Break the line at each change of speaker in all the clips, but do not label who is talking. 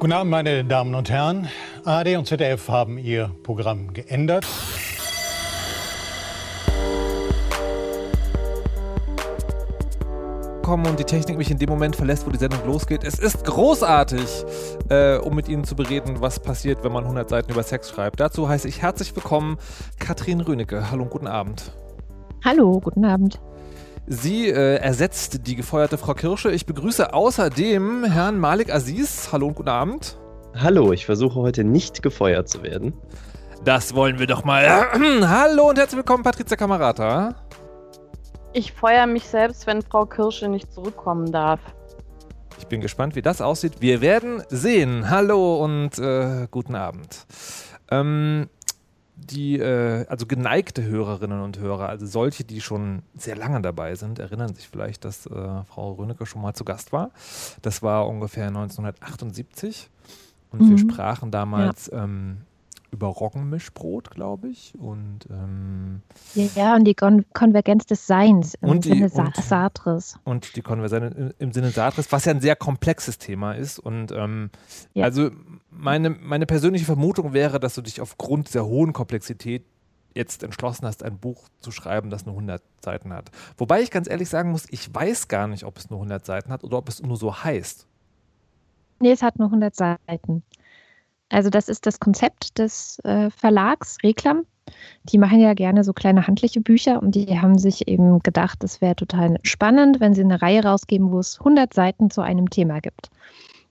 Guten Abend, meine Damen und Herren. ARD und ZDF haben ihr Programm geändert.
und die Technik mich in dem Moment verlässt, wo die Sendung losgeht. Es ist großartig, äh, um mit Ihnen zu bereden, was passiert, wenn man 100 Seiten über Sex schreibt. Dazu heiße ich herzlich willkommen Katrin Rönecke. Hallo und guten Abend.
Hallo, guten Abend.
Sie äh, ersetzt die gefeuerte Frau Kirsche. Ich begrüße außerdem Herrn Malik Aziz. Hallo und guten Abend.
Hallo, ich versuche heute nicht gefeuert zu werden.
Das wollen wir doch mal. Hallo und herzlich willkommen, Patrizia Kamerata.
Ich feuere mich selbst, wenn Frau Kirsche nicht zurückkommen darf.
Ich bin gespannt, wie das aussieht. Wir werden sehen. Hallo und äh, guten Abend. Ähm, die, äh, also geneigte Hörerinnen und Hörer, also solche, die schon sehr lange dabei sind, erinnern sich vielleicht, dass äh, Frau Rönecke schon mal zu Gast war. Das war ungefähr 1978 und mhm. wir sprachen damals ja. ähm, über Roggenmischbrot, glaube ich. Und, ähm,
ja, und die Kon Konvergenz des Seins im und Sinne Sa und, Sartres.
Und die Konvergenz im, im, Sinne Sartres, was ja ein sehr komplexes Thema ist. Und ähm, ja. also meine, meine persönliche Vermutung wäre, dass du dich aufgrund dieser hohen Komplexität jetzt entschlossen hast, ein Buch zu schreiben, das nur 100 Seiten hat. Wobei ich ganz ehrlich sagen muss, ich weiß gar nicht, ob es nur 100 Seiten hat oder ob es nur so heißt.
Nee, es hat nur 100 Seiten. Also das ist das Konzept des äh, Verlags Reklam. Die machen ja gerne so kleine handliche Bücher und die haben sich eben gedacht, es wäre total spannend, wenn sie eine Reihe rausgeben, wo es 100 Seiten zu einem Thema gibt.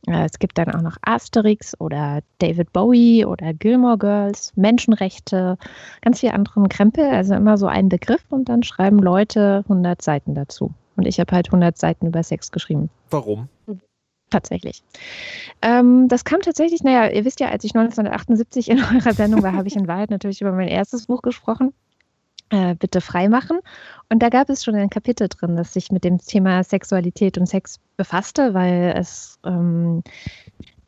Äh, es gibt dann auch noch Asterix oder David Bowie oder Gilmore Girls, Menschenrechte, ganz viel anderen Krempel, also immer so ein Begriff und dann schreiben Leute 100 Seiten dazu. Und ich habe halt 100 Seiten über Sex geschrieben.
Warum?
Tatsächlich. Ähm, das kam tatsächlich, naja, ihr wisst ja, als ich 1978 in eurer Sendung war, habe ich in Wahrheit natürlich über mein erstes Buch gesprochen. Äh, bitte freimachen. Und da gab es schon ein Kapitel drin, das sich mit dem Thema Sexualität und Sex befasste, weil es ähm,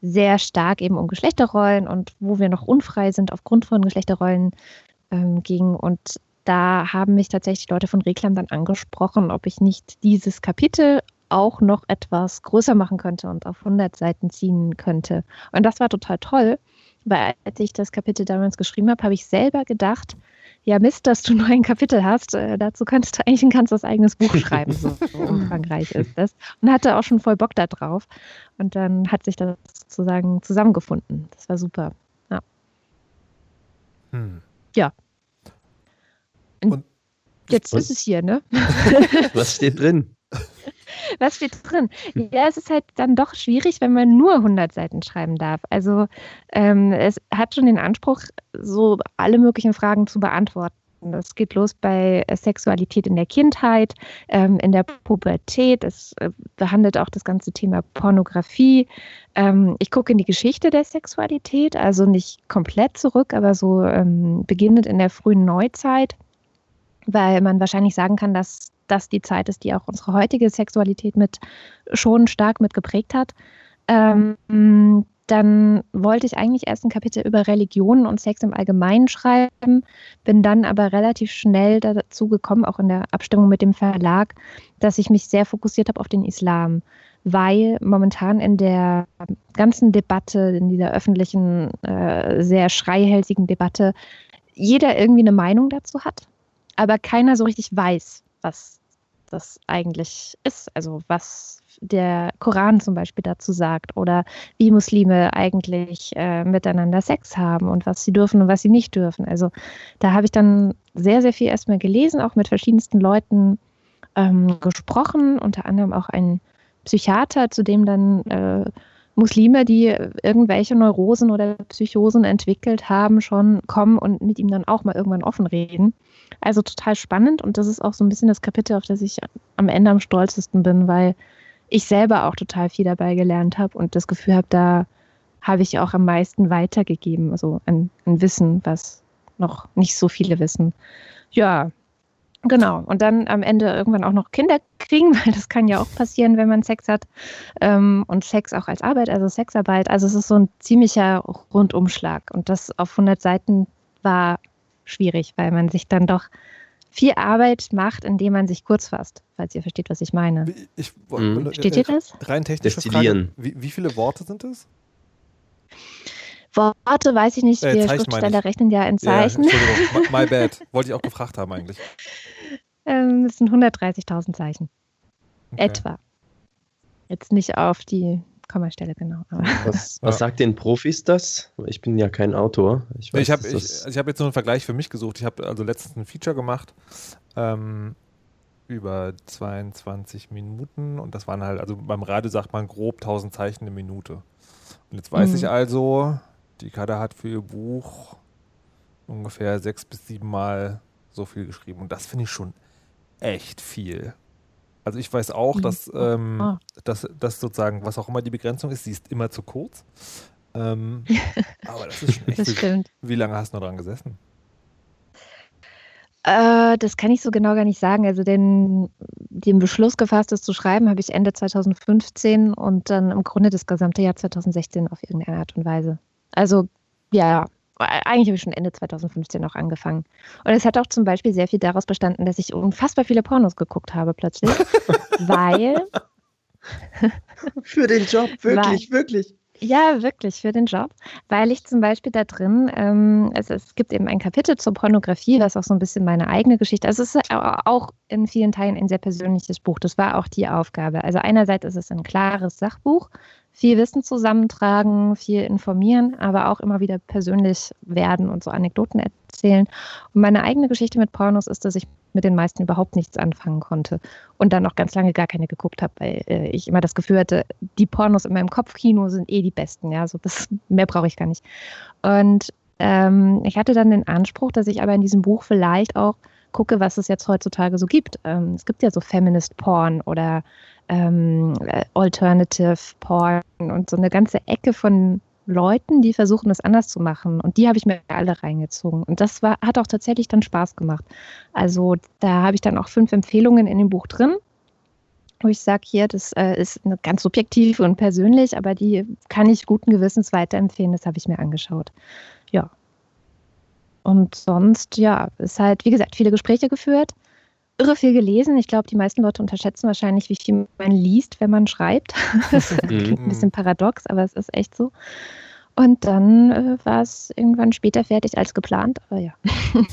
sehr stark eben um Geschlechterrollen und wo wir noch unfrei sind aufgrund von Geschlechterrollen ähm, ging. Und da haben mich tatsächlich Leute von Reklam dann angesprochen, ob ich nicht dieses Kapitel auch noch etwas größer machen könnte und auf 100 Seiten ziehen könnte. Und das war total toll, weil als ich das Kapitel damals geschrieben habe, habe ich selber gedacht, ja Mist, dass du nur ein Kapitel hast, äh, dazu könntest du eigentlich ein ganzes eigenes Buch schreiben, so, so umfangreich ist das. Und hatte auch schon voll Bock da drauf. Und dann hat sich das sozusagen zusammengefunden. Das war super. Ja. Hm. Ja. Und, und jetzt ist es hier, ne?
Was steht drin?
Was steht drin? Ja, es ist halt dann doch schwierig, wenn man nur 100 Seiten schreiben darf. Also ähm, es hat schon den Anspruch, so alle möglichen Fragen zu beantworten. Das geht los bei Sexualität in der Kindheit, ähm, in der Pubertät. Es äh, behandelt auch das ganze Thema Pornografie. Ähm, ich gucke in die Geschichte der Sexualität, also nicht komplett zurück, aber so ähm, beginnend in der frühen Neuzeit, weil man wahrscheinlich sagen kann, dass das die Zeit ist, die auch unsere heutige Sexualität mit schon stark mit geprägt hat. Ähm, dann wollte ich eigentlich erst ein Kapitel über Religion und Sex im Allgemeinen schreiben, bin dann aber relativ schnell dazu gekommen, auch in der Abstimmung mit dem Verlag, dass ich mich sehr fokussiert habe auf den Islam, weil momentan in der ganzen Debatte, in dieser öffentlichen, äh, sehr schreihälsigen Debatte, jeder irgendwie eine Meinung dazu hat, aber keiner so richtig weiß, was das eigentlich ist, also was der Koran zum Beispiel dazu sagt oder wie Muslime eigentlich äh, miteinander Sex haben und was sie dürfen und was sie nicht dürfen. Also da habe ich dann sehr, sehr viel erstmal gelesen, auch mit verschiedensten Leuten ähm, gesprochen, unter anderem auch ein Psychiater, zu dem dann äh, Muslime, die irgendwelche Neurosen oder Psychosen entwickelt haben, schon kommen und mit ihm dann auch mal irgendwann offen reden. Also total spannend und das ist auch so ein bisschen das Kapitel, auf das ich am Ende am stolzesten bin, weil ich selber auch total viel dabei gelernt habe und das Gefühl habe, da habe ich auch am meisten weitergegeben, also ein, ein Wissen, was noch nicht so viele wissen. Ja, Genau. Und dann am Ende irgendwann auch noch Kinder kriegen, weil das kann ja auch passieren, wenn man Sex hat. Ähm, und Sex auch als Arbeit, also Sexarbeit. Also es ist so ein ziemlicher Rundumschlag. Und das auf 100 Seiten war schwierig, weil man sich dann doch viel Arbeit macht, indem man sich kurz fasst, falls ihr versteht, was ich meine.
Ich,
mhm. Steht ihr das?
Rein technisch Frage, wie, wie viele Worte sind es?
Worte weiß ich nicht,
Äh,
wir Schriftsteller rechnen ja in
Ja,
Zeichen.
Entschuldigung, my bad. Wollte ich auch gefragt haben eigentlich.
ähm, das sind 130.000 Zeichen.
Okay.
Etwa. Jetzt nicht auf die Kommastelle genau. Aber
Was, was
Ja.
sagt den Profis das? Ich bin ja kein Autor. Ich, weiß,
Ich habe also ich hab jetzt nur einen Vergleich für mich gesucht. Ich habe also letztens ein Feature gemacht ähm, über 22 Minuten und das waren halt, also beim Radio sagt man grob 1000 Zeichen eine Minute. Und jetzt weiß
Mhm.
ich also, die Kada hat für ihr Buch ungefähr sechs bis sieben Mal so viel geschrieben und das finde ich schon echt viel. Also ich weiß auch, dass, ähm,
Ah.
dass, dass sozusagen, was auch immer die Begrenzung ist, sie ist immer zu kurz. Ähm, aber das ist schon echt
das stimmt.
Wie lange hast du noch dran gesessen?
Äh, das kann ich so genau gar nicht sagen. Also den, den Beschluss gefasst, das zu schreiben, habe ich Ende 2015 und dann im Grunde das gesamte Jahr 2016 auf irgendeine Art und Weise. Also ja, eigentlich habe ich schon Ende 2015 auch angefangen. Und es hat auch zum Beispiel sehr viel daraus bestanden, dass ich unfassbar viele Pornos geguckt habe plötzlich, weil
Für den Job, wirklich, wirklich.
Ja, wirklich, für den Job. Weil ich zum Beispiel da drin, ähm, es, es gibt eben ein Kapitel zur Pornografie, was auch so ein bisschen meine eigene Geschichte, also es ist au- auch in vielen Teilen ein sehr persönliches Buch. Das war auch die Aufgabe. Also einerseits ist es ein klares Sachbuch, viel Wissen zusammentragen, viel informieren, aber auch immer wieder persönlich werden und so Anekdoten erzählen. Und meine eigene Geschichte mit Pornos ist, dass ich mit den meisten überhaupt nichts anfangen konnte und dann noch ganz lange gar keine geguckt habe, weil äh, ich immer das Gefühl hatte, die Pornos in meinem Kopfkino sind eh die besten, ja, so das mehr brauche ich gar nicht. Und ähm, ich hatte dann den Anspruch, dass ich aber in diesem Buch vielleicht auch gucke, was es jetzt heutzutage so gibt. Ähm, es gibt ja so Feminist Porn oder ähm, äh, Alternative Porn und so eine ganze Ecke von Leuten, die versuchen, das anders zu machen. Und die habe ich mir alle reingezogen. Und das war, hat auch tatsächlich dann Spaß gemacht. Also da habe ich dann auch fünf Empfehlungen in dem Buch drin, wo ich sage, hier, das äh, ist ganz subjektiv und persönlich, aber die kann ich guten Gewissens weiterempfehlen. Das habe ich mir angeschaut. Ja. Und sonst, ja, ist halt, wie gesagt, viele Gespräche geführt, irre viel gelesen. Ich glaube, die meisten Leute unterschätzen wahrscheinlich, wie viel man liest, wenn man schreibt. das klingt ein bisschen paradox, aber es ist echt so. Und dann äh, war es irgendwann später fertig als geplant, aber ja.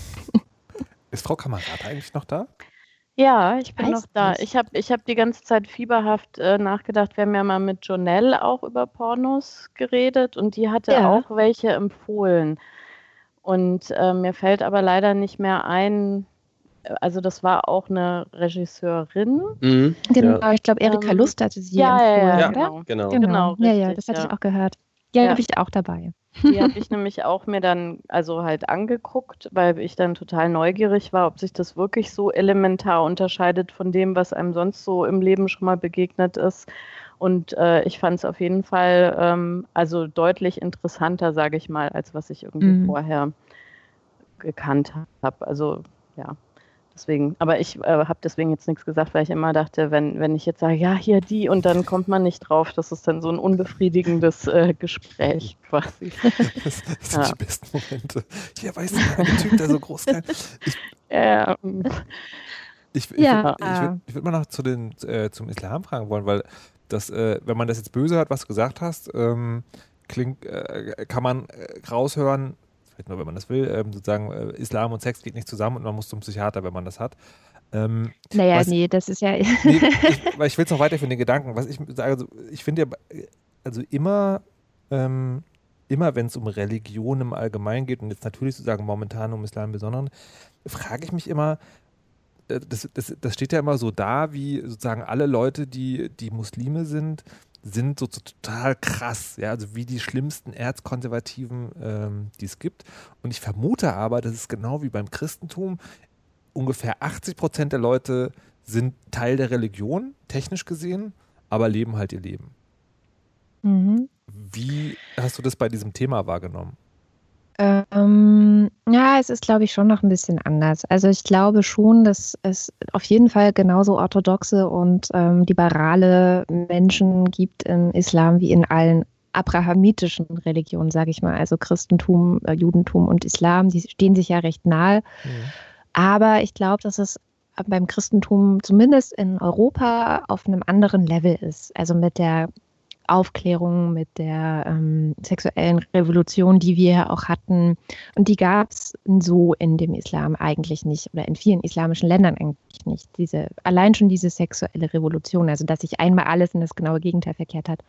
Ist Frau Kamerad eigentlich noch da?
Ja, ich bin
Weiß
noch da.
nicht.
Ich habe ich hab die ganze Zeit fieberhaft äh, nachgedacht. Wir haben ja mal mit Jonelle auch über Pornos geredet und die hatte
Ja.
auch welche empfohlen. Und äh, mir fällt aber leider nicht mehr ein, äh, also das war auch eine Regisseurin.
Mhm.
Genau,
Ja,
ich glaube, Erika
Ähm,
Lust hatte sie
ja, ja,
empfohlen,
ja,
oder?
genau.
genau.
Genau,
Genau,
ja, ja,
richtig,
das hatte
ja.
ich auch gehört. Ja,
Ja.
habe ich auch dabei.
Die habe ich nämlich auch mir dann also halt angeguckt, weil ich dann total neugierig war, ob sich das wirklich so elementar unterscheidet von dem, was einem sonst so im Leben schon mal begegnet ist. Und äh, ich fand es auf jeden Fall ähm, also deutlich interessanter, sage ich mal, als was ich irgendwie
Mhm.
vorher gekannt habe. Also ja, deswegen. Aber ich äh, habe deswegen jetzt nichts gesagt, weil ich immer dachte, wenn, wenn ich jetzt sage, ja, hier die und dann kommt man nicht drauf, das ist dann so ein unbefriedigendes äh, Gespräch quasi.
Das, das sind
Ja.
die besten Momente. Hier, weißt du, der Typ, der so groß kann. Ich,
Ja,
ich, ich,
Ja.
würd- ich würde würd mal noch zu den, äh, zum Islam fragen wollen, weil das, äh, wenn man das jetzt böse hört, was du gesagt hast, ähm, klingt, äh, kann man äh, raushören, vielleicht nur, wenn man das will, ähm, sozusagen, äh, Islam und Sex geht nicht zusammen und man muss zum Psychiater, wenn man das hat. Ähm,
Naja,
Was-
nee, das ist ja.
nee, ich, weil ich will es noch weiterführen, den Gedanken. Was ich sage, also ich finde ja, also immer, ähm, immer wenn es um Religion im Allgemeinen geht und jetzt natürlich sozusagen momentan um Islam im Besonderen, frage ich mich immer, das, das, das steht ja immer so da, wie sozusagen alle Leute, die, die Muslime sind, sind so, so total krass, ja, also wie die schlimmsten Erzkonservativen, ähm, die es gibt. Und ich vermute aber, dass es genau wie beim Christentum ungefähr 80 Prozent der Leute sind Teil der Religion, technisch gesehen, aber leben halt ihr Leben.
mhm.
Wie hast du das bei diesem Thema wahrgenommen?
Ähm, ja, es ist, glaube ich, schon noch ein bisschen anders. Also ich glaube schon, dass es auf jeden Fall genauso orthodoxe und ähm, liberale Menschen gibt im Islam wie in allen abrahamitischen Religionen, sage ich mal. Also Christentum, äh, Judentum und Islam, die stehen sich ja recht nahe. Aber ich glaube, dass es beim Christentum zumindest in Europa auf einem anderen Level ist. Also mit der Aufklärung, mit der ähm, sexuellen Revolution, die wir ja auch hatten. Und die gab es so in dem Islam eigentlich nicht oder in vielen islamischen Ländern eigentlich nicht. Diese, allein schon diese sexuelle Revolution, also dass sich einmal alles in das genaue Gegenteil verkehrt hat.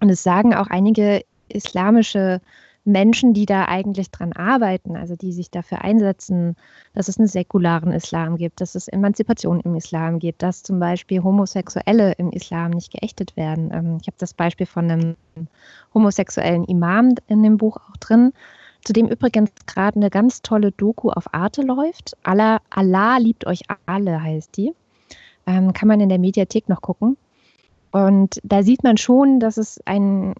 Und es sagen auch einige islamische Menschen, die da eigentlich dran arbeiten, also die sich dafür einsetzen, dass es einen säkularen Islam gibt, dass es Emanzipation im Islam gibt, dass zum Beispiel Homosexuelle im Islam nicht geächtet werden. Ähm, ich habe das Beispiel von einem homosexuellen Imam in dem Buch auch drin, zu dem übrigens gerade eine ganz tolle Doku auf Arte läuft. Allah, Allah liebt euch alle heißt die. Ähm, kann man in der Mediathek noch gucken. Und da sieht man schon, dass es ein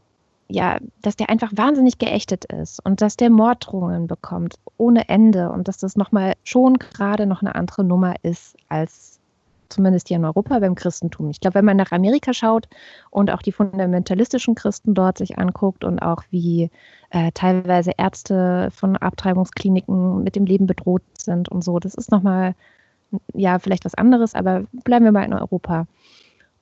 ja, dass der einfach wahnsinnig geächtet ist und dass der Morddrohungen bekommt ohne Ende und dass das nochmal schon gerade noch eine andere Nummer ist als zumindest hier in Europa beim Christentum. Ich glaube, wenn man nach Amerika schaut und auch die fundamentalistischen Christen dort sich anguckt und auch wie äh, teilweise Ärzte von Abtreibungskliniken mit dem Leben bedroht sind und so, das ist nochmal, ja, vielleicht was anderes, aber bleiben wir mal in Europa.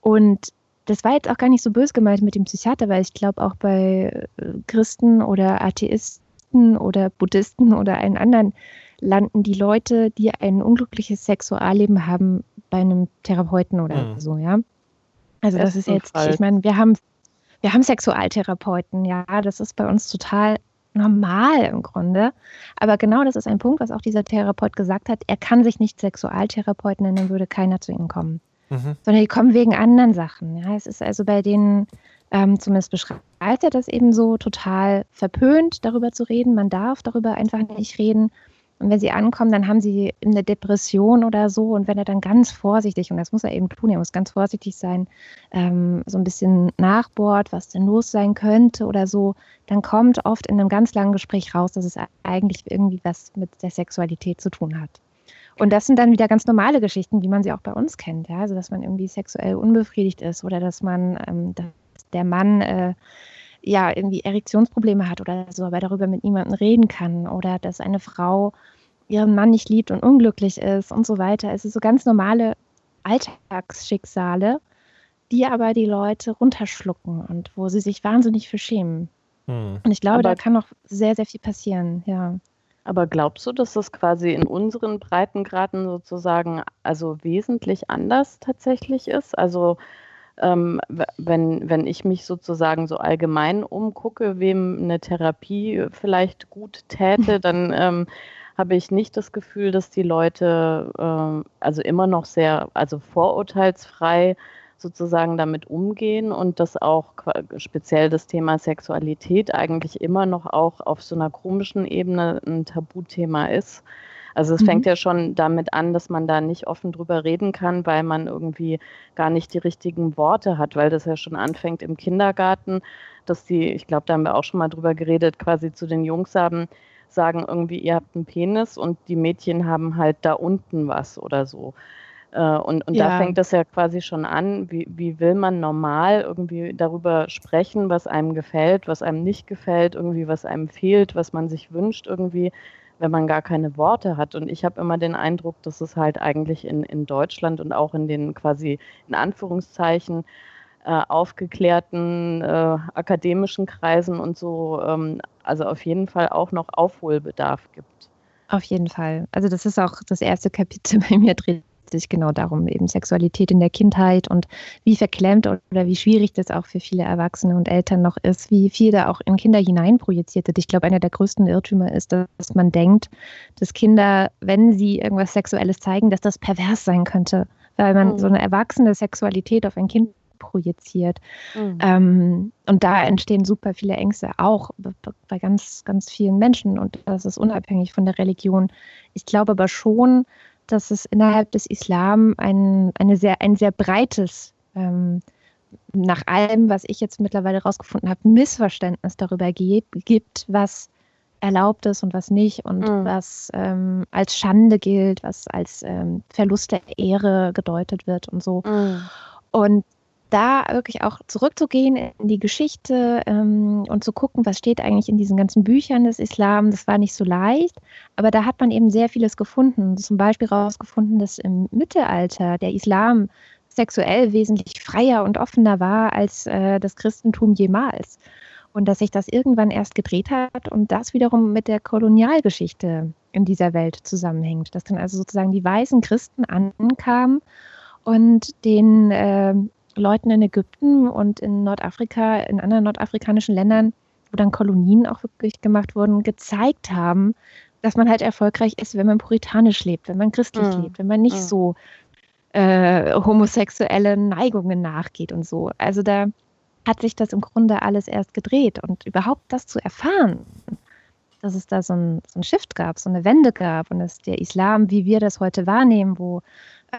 Und das war jetzt auch gar nicht so böse gemeint mit dem Psychiater, weil ich glaube auch bei äh, Christen oder Atheisten oder Buddhisten oder allen anderen landen die Leute, die ein unglückliches Sexualleben haben, bei einem Therapeuten oder mhm. so, ja. Also das, das ist jetzt, Fall. ich meine, wir haben, wir haben Sexualtherapeuten, ja, das ist bei uns total normal im Grunde. Aber genau das ist ein Punkt, was auch dieser Therapeut gesagt hat. Er kann sich nicht Sexualtherapeut nennen, dann würde keiner zu ihm kommen mhm. sondern die kommen wegen anderen Sachen. Ja, es ist also bei denen, ähm, zumindest beschreibt er das eben so, total verpönt, darüber zu reden. Man darf darüber einfach nicht reden. Und wenn sie ankommen, dann haben sie eine Depression oder so. Und wenn er dann ganz vorsichtig, und das muss er eben tun, er muss ganz vorsichtig sein, ähm, so ein bisschen nachbohrt, was denn los sein könnte oder so, dann kommt oft in einem ganz langen Gespräch raus, dass es eigentlich irgendwie was mit der Sexualität zu tun hat. Und das sind dann wieder ganz normale Geschichten, wie man sie auch bei uns kennt. Ja? Also, dass man irgendwie sexuell unbefriedigt ist oder dass man, ähm, dass der Mann äh, ja irgendwie Erektionsprobleme hat oder so, aber darüber mit niemandem reden kann oder dass eine Frau ihren Mann nicht liebt und unglücklich ist und so weiter. Es sind so ganz normale Alltagsschicksale, die aber die Leute runterschlucken und wo sie sich wahnsinnig für schämen. Hm. Und ich glaube, aber da kann noch sehr, sehr viel passieren, ja.
Aber glaubst du, dass das quasi in unseren Breitengraden sozusagen also wesentlich anders tatsächlich ist? Also ähm, wenn, wenn ich mich sozusagen so allgemein umgucke, wem eine Therapie vielleicht gut täte, dann ähm, habe ich nicht das Gefühl, dass die Leute äh, also immer noch sehr, also vorurteilsfrei sozusagen damit umgehen und dass auch speziell das Thema Sexualität eigentlich immer noch auch auf so einer komischen Ebene ein Tabuthema ist. Also es mhm. fängt ja schon damit an, dass man da nicht offen drüber reden kann, weil man irgendwie gar nicht die richtigen Worte hat, weil das ja schon anfängt im Kindergarten, dass die, ich glaube, da haben wir auch schon mal drüber geredet, quasi zu den Jungs haben, sagen irgendwie, ihr habt einen Penis und die Mädchen haben halt da unten was oder so. Äh, und, und ja. da fängt das ja quasi schon an, wie, wie will man normal irgendwie darüber sprechen, was einem gefällt, was einem nicht gefällt, irgendwie was einem fehlt, was man sich wünscht, irgendwie, wenn man gar keine Worte hat. Und ich habe immer den Eindruck, dass es halt eigentlich in, in Deutschland und auch in den quasi in Anführungszeichen äh, aufgeklärten äh, akademischen Kreisen und so, ähm, also auf jeden Fall auch noch Aufholbedarf gibt.
Auf jeden Fall. Also das ist auch das erste Kapitel bei mir drin sich genau darum, eben Sexualität in der Kindheit und wie verklemmt oder wie schwierig das auch für viele Erwachsene und Eltern noch ist, wie viel da auch in Kinder hineinprojiziert wird. Ich glaube, einer der größten Irrtümer ist, dass man denkt, dass Kinder, wenn sie irgendwas Sexuelles zeigen, dass das pervers sein könnte, weil man mhm. so eine erwachsene Sexualität auf ein Kind projiziert. Mhm. Ähm, und da entstehen super viele Ängste, auch bei ganz, ganz vielen Menschen. Und das ist unabhängig von der Religion. Ich glaube aber schon, dass es innerhalb des Islam ein, eine sehr, ein sehr breites, ähm, nach allem, was ich jetzt mittlerweile herausgefunden habe, Missverständnis darüber gibt, was erlaubt ist und was nicht und mhm. was ähm, als Schande gilt, was als ähm, Verlust der Ehre gedeutet wird und so. Mhm. Und da wirklich auch zurückzugehen in die Geschichte ähm, und zu gucken, was steht eigentlich in diesen ganzen Büchern des Islam, das war nicht so leicht, aber da hat man eben sehr vieles gefunden. Zum Beispiel herausgefunden, dass im Mittelalter der Islam sexuell wesentlich freier und offener war als äh, das Christentum jemals. Und dass sich das irgendwann erst gedreht hat und das wiederum mit der Kolonialgeschichte in dieser Welt zusammenhängt. Dass dann also sozusagen die weißen Christen ankamen und den äh, Leuten in Ägypten und in Nordafrika, in anderen nordafrikanischen Ländern, wo dann Kolonien auch wirklich gemacht wurden, gezeigt haben, dass man halt erfolgreich ist, wenn man puritanisch lebt, wenn man christlich mhm. lebt, wenn man nicht mhm. so äh, homosexuelle Neigungen nachgeht und so. Also da hat sich das im Grunde alles erst gedreht und überhaupt das zu erfahren, dass es da so ein, so ein Shift gab, so eine Wende gab und dass der Islam, wie wir das heute wahrnehmen, wo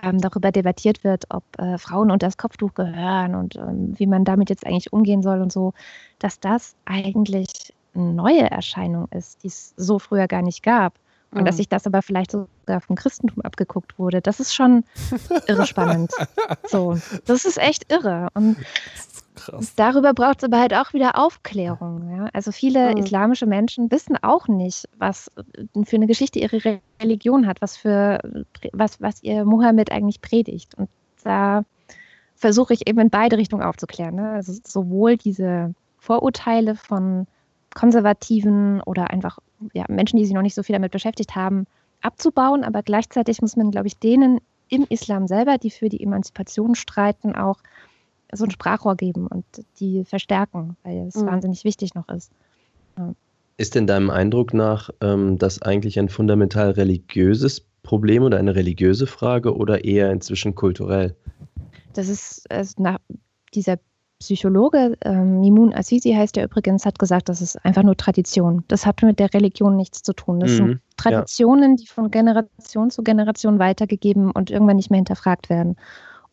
ähm, darüber debattiert wird, ob äh, Frauen unter das Kopftuch gehören und ähm, wie man damit jetzt eigentlich umgehen soll und so, dass das eigentlich eine neue Erscheinung ist, die es so früher gar nicht gab. Und mhm. dass sich das aber vielleicht sogar vom Christentum abgeguckt wurde, das ist schon irre spannend. so, das ist echt irre. Und Krass. Darüber braucht es aber halt auch wieder Aufklärung. Ja? Also viele mhm. islamische Menschen wissen auch nicht, was äh, für eine Geschichte ihre Religion hat, was für was, was ihr Mohammed eigentlich predigt. Und da versuche ich eben in beide Richtungen aufzuklären. Ne? Also sowohl diese Vorurteile von Konservativen oder einfach ja, Menschen, die sich noch nicht so viel damit beschäftigt haben, abzubauen, aber gleichzeitig muss man, glaube ich, denen im Islam selber, die für die Emanzipation streiten, auch so ein Sprachrohr geben und die verstärken, weil es mhm. wahnsinnig wichtig noch ist.
Ja. Ist denn deinem Eindruck nach ähm, das eigentlich ein fundamental religiöses Problem oder eine religiöse Frage oder eher inzwischen kulturell?
Das ist, ist nach dieser Psychologe, ähm, Mimun Assisi heißt er übrigens, hat gesagt, das ist einfach nur Tradition. Das hat mit der Religion nichts zu tun. Das mhm, sind Traditionen, ja. die von Generation zu Generation weitergegeben und irgendwann nicht mehr hinterfragt werden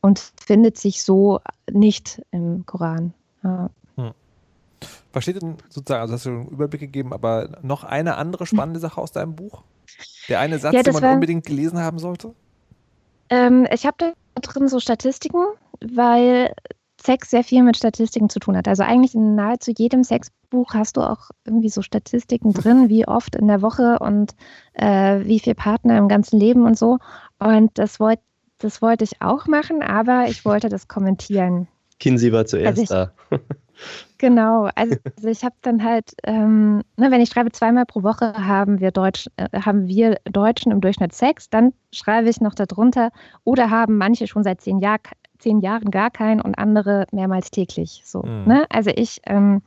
und findet sich so nicht im Koran. Ja. Hm.
Was steht denn sozusagen, also hast du einen Überblick gegeben, aber noch eine andere spannende Sache aus deinem Buch? Der eine Satz, ja, den man war, unbedingt gelesen haben sollte?
Ähm, ich habe da drin so Statistiken, weil Sex sehr viel mit Statistiken zu tun hat. Also eigentlich in nahezu jedem Sexbuch hast du auch irgendwie so Statistiken drin, wie oft in der Woche und äh, wie viele Partner im ganzen Leben und so. Und das wollte das wollte ich auch machen, aber ich wollte das kommentieren.
Kinsey war zuerst also ich, da.
genau, also, also ich habe dann halt, ähm, ne, wenn ich schreibe, zweimal pro Woche haben wir, Deutsch, äh, haben wir Deutschen im Durchschnitt Sex, dann schreibe ich noch darunter, oder haben manche schon seit zehn, Jahr, zehn Jahren gar keinen und andere mehrmals täglich. So, mhm. ne? Also ich ähm,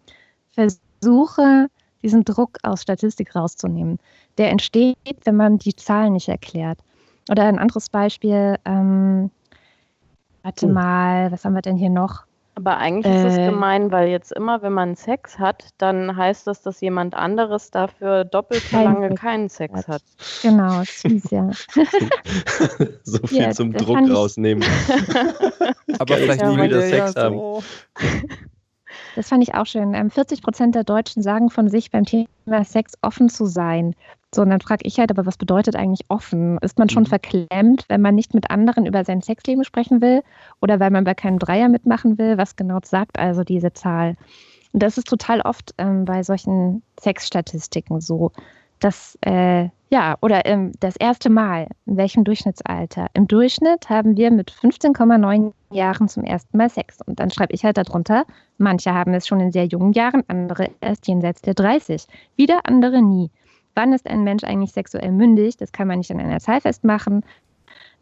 versuche, diesen Druck aus Statistik rauszunehmen. Der entsteht, wenn man die Zahlen nicht erklärt. Oder ein anderes Beispiel, ähm, warte oh. mal, was haben wir denn hier noch?
Aber eigentlich äh, ist es äh. gemein, weil jetzt immer, wenn man Sex hat, dann heißt das, dass jemand anderes dafür doppelt so lange Sex keinen Sex hat.
Genau, süß, ja.
so viel ja, zum Druck rausnehmen.
Aber vielleicht nie wieder Sex haben. So.
Das fand ich auch schön. 40 ähm, Prozent der Deutschen sagen von sich beim Thema Sex offen zu sein. So, und dann frage ich halt, aber was bedeutet eigentlich offen? Ist man schon mhm. verklemmt, wenn man nicht mit anderen über sein Sexleben sprechen will oder weil man bei keinem Dreier mitmachen will? Was genau sagt also diese Zahl? Und das ist total oft ähm, bei solchen Sexstatistiken so, dass, äh, ja, oder ähm, das erste Mal, in welchem Durchschnittsalter? Im Durchschnitt haben wir mit 15,9 Jahren zum ersten Mal Sex. Und dann schreibe ich halt darunter, manche haben es schon in sehr jungen Jahren, andere erst jenseits der 30, wieder andere nie wann ist ein Mensch eigentlich sexuell mündig? Das kann man nicht an einer Zahl festmachen.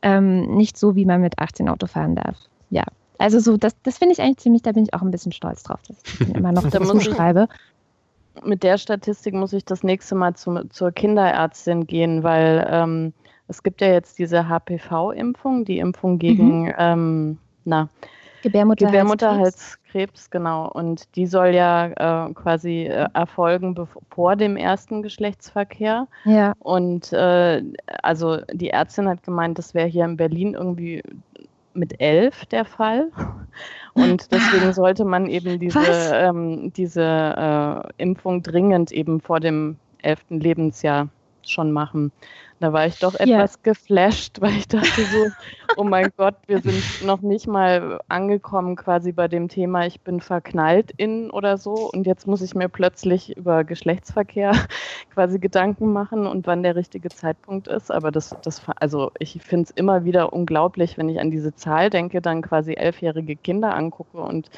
Ähm, nicht so, wie man mit 18 Auto fahren darf. Ja, also so, das, das finde ich eigentlich ziemlich, da bin ich auch ein bisschen stolz drauf, dass ich immer noch dazu schreibe.
Mit der Statistik muss ich das nächste Mal zu, zur Kinderärztin gehen, weil ähm, es gibt ja jetzt diese HPV-Impfung, die Impfung gegen, mhm. ähm, na,
Gebärmutterhalskrebs.
Gebärmutterhalskrebs, genau. Und die soll ja äh, quasi äh, erfolgen vor dem ersten Geschlechtsverkehr.
Ja.
Und äh, also die Ärztin hat gemeint, das wäre hier in Berlin irgendwie mit elf der Fall. Und deswegen sollte man eben diese, ähm, diese äh, Impfung dringend eben vor dem elften Lebensjahr schon machen. Da war ich doch etwas ja. geflasht, weil ich dachte so, oh mein Gott, wir sind noch nicht mal angekommen quasi bei dem Thema, ich bin verknallt in oder so und jetzt muss ich mir plötzlich über Geschlechtsverkehr quasi Gedanken machen und wann der richtige Zeitpunkt ist. Aber das, das also ich finde es immer wieder unglaublich, wenn ich an diese Zahl denke, dann quasi elfjährige Kinder angucke und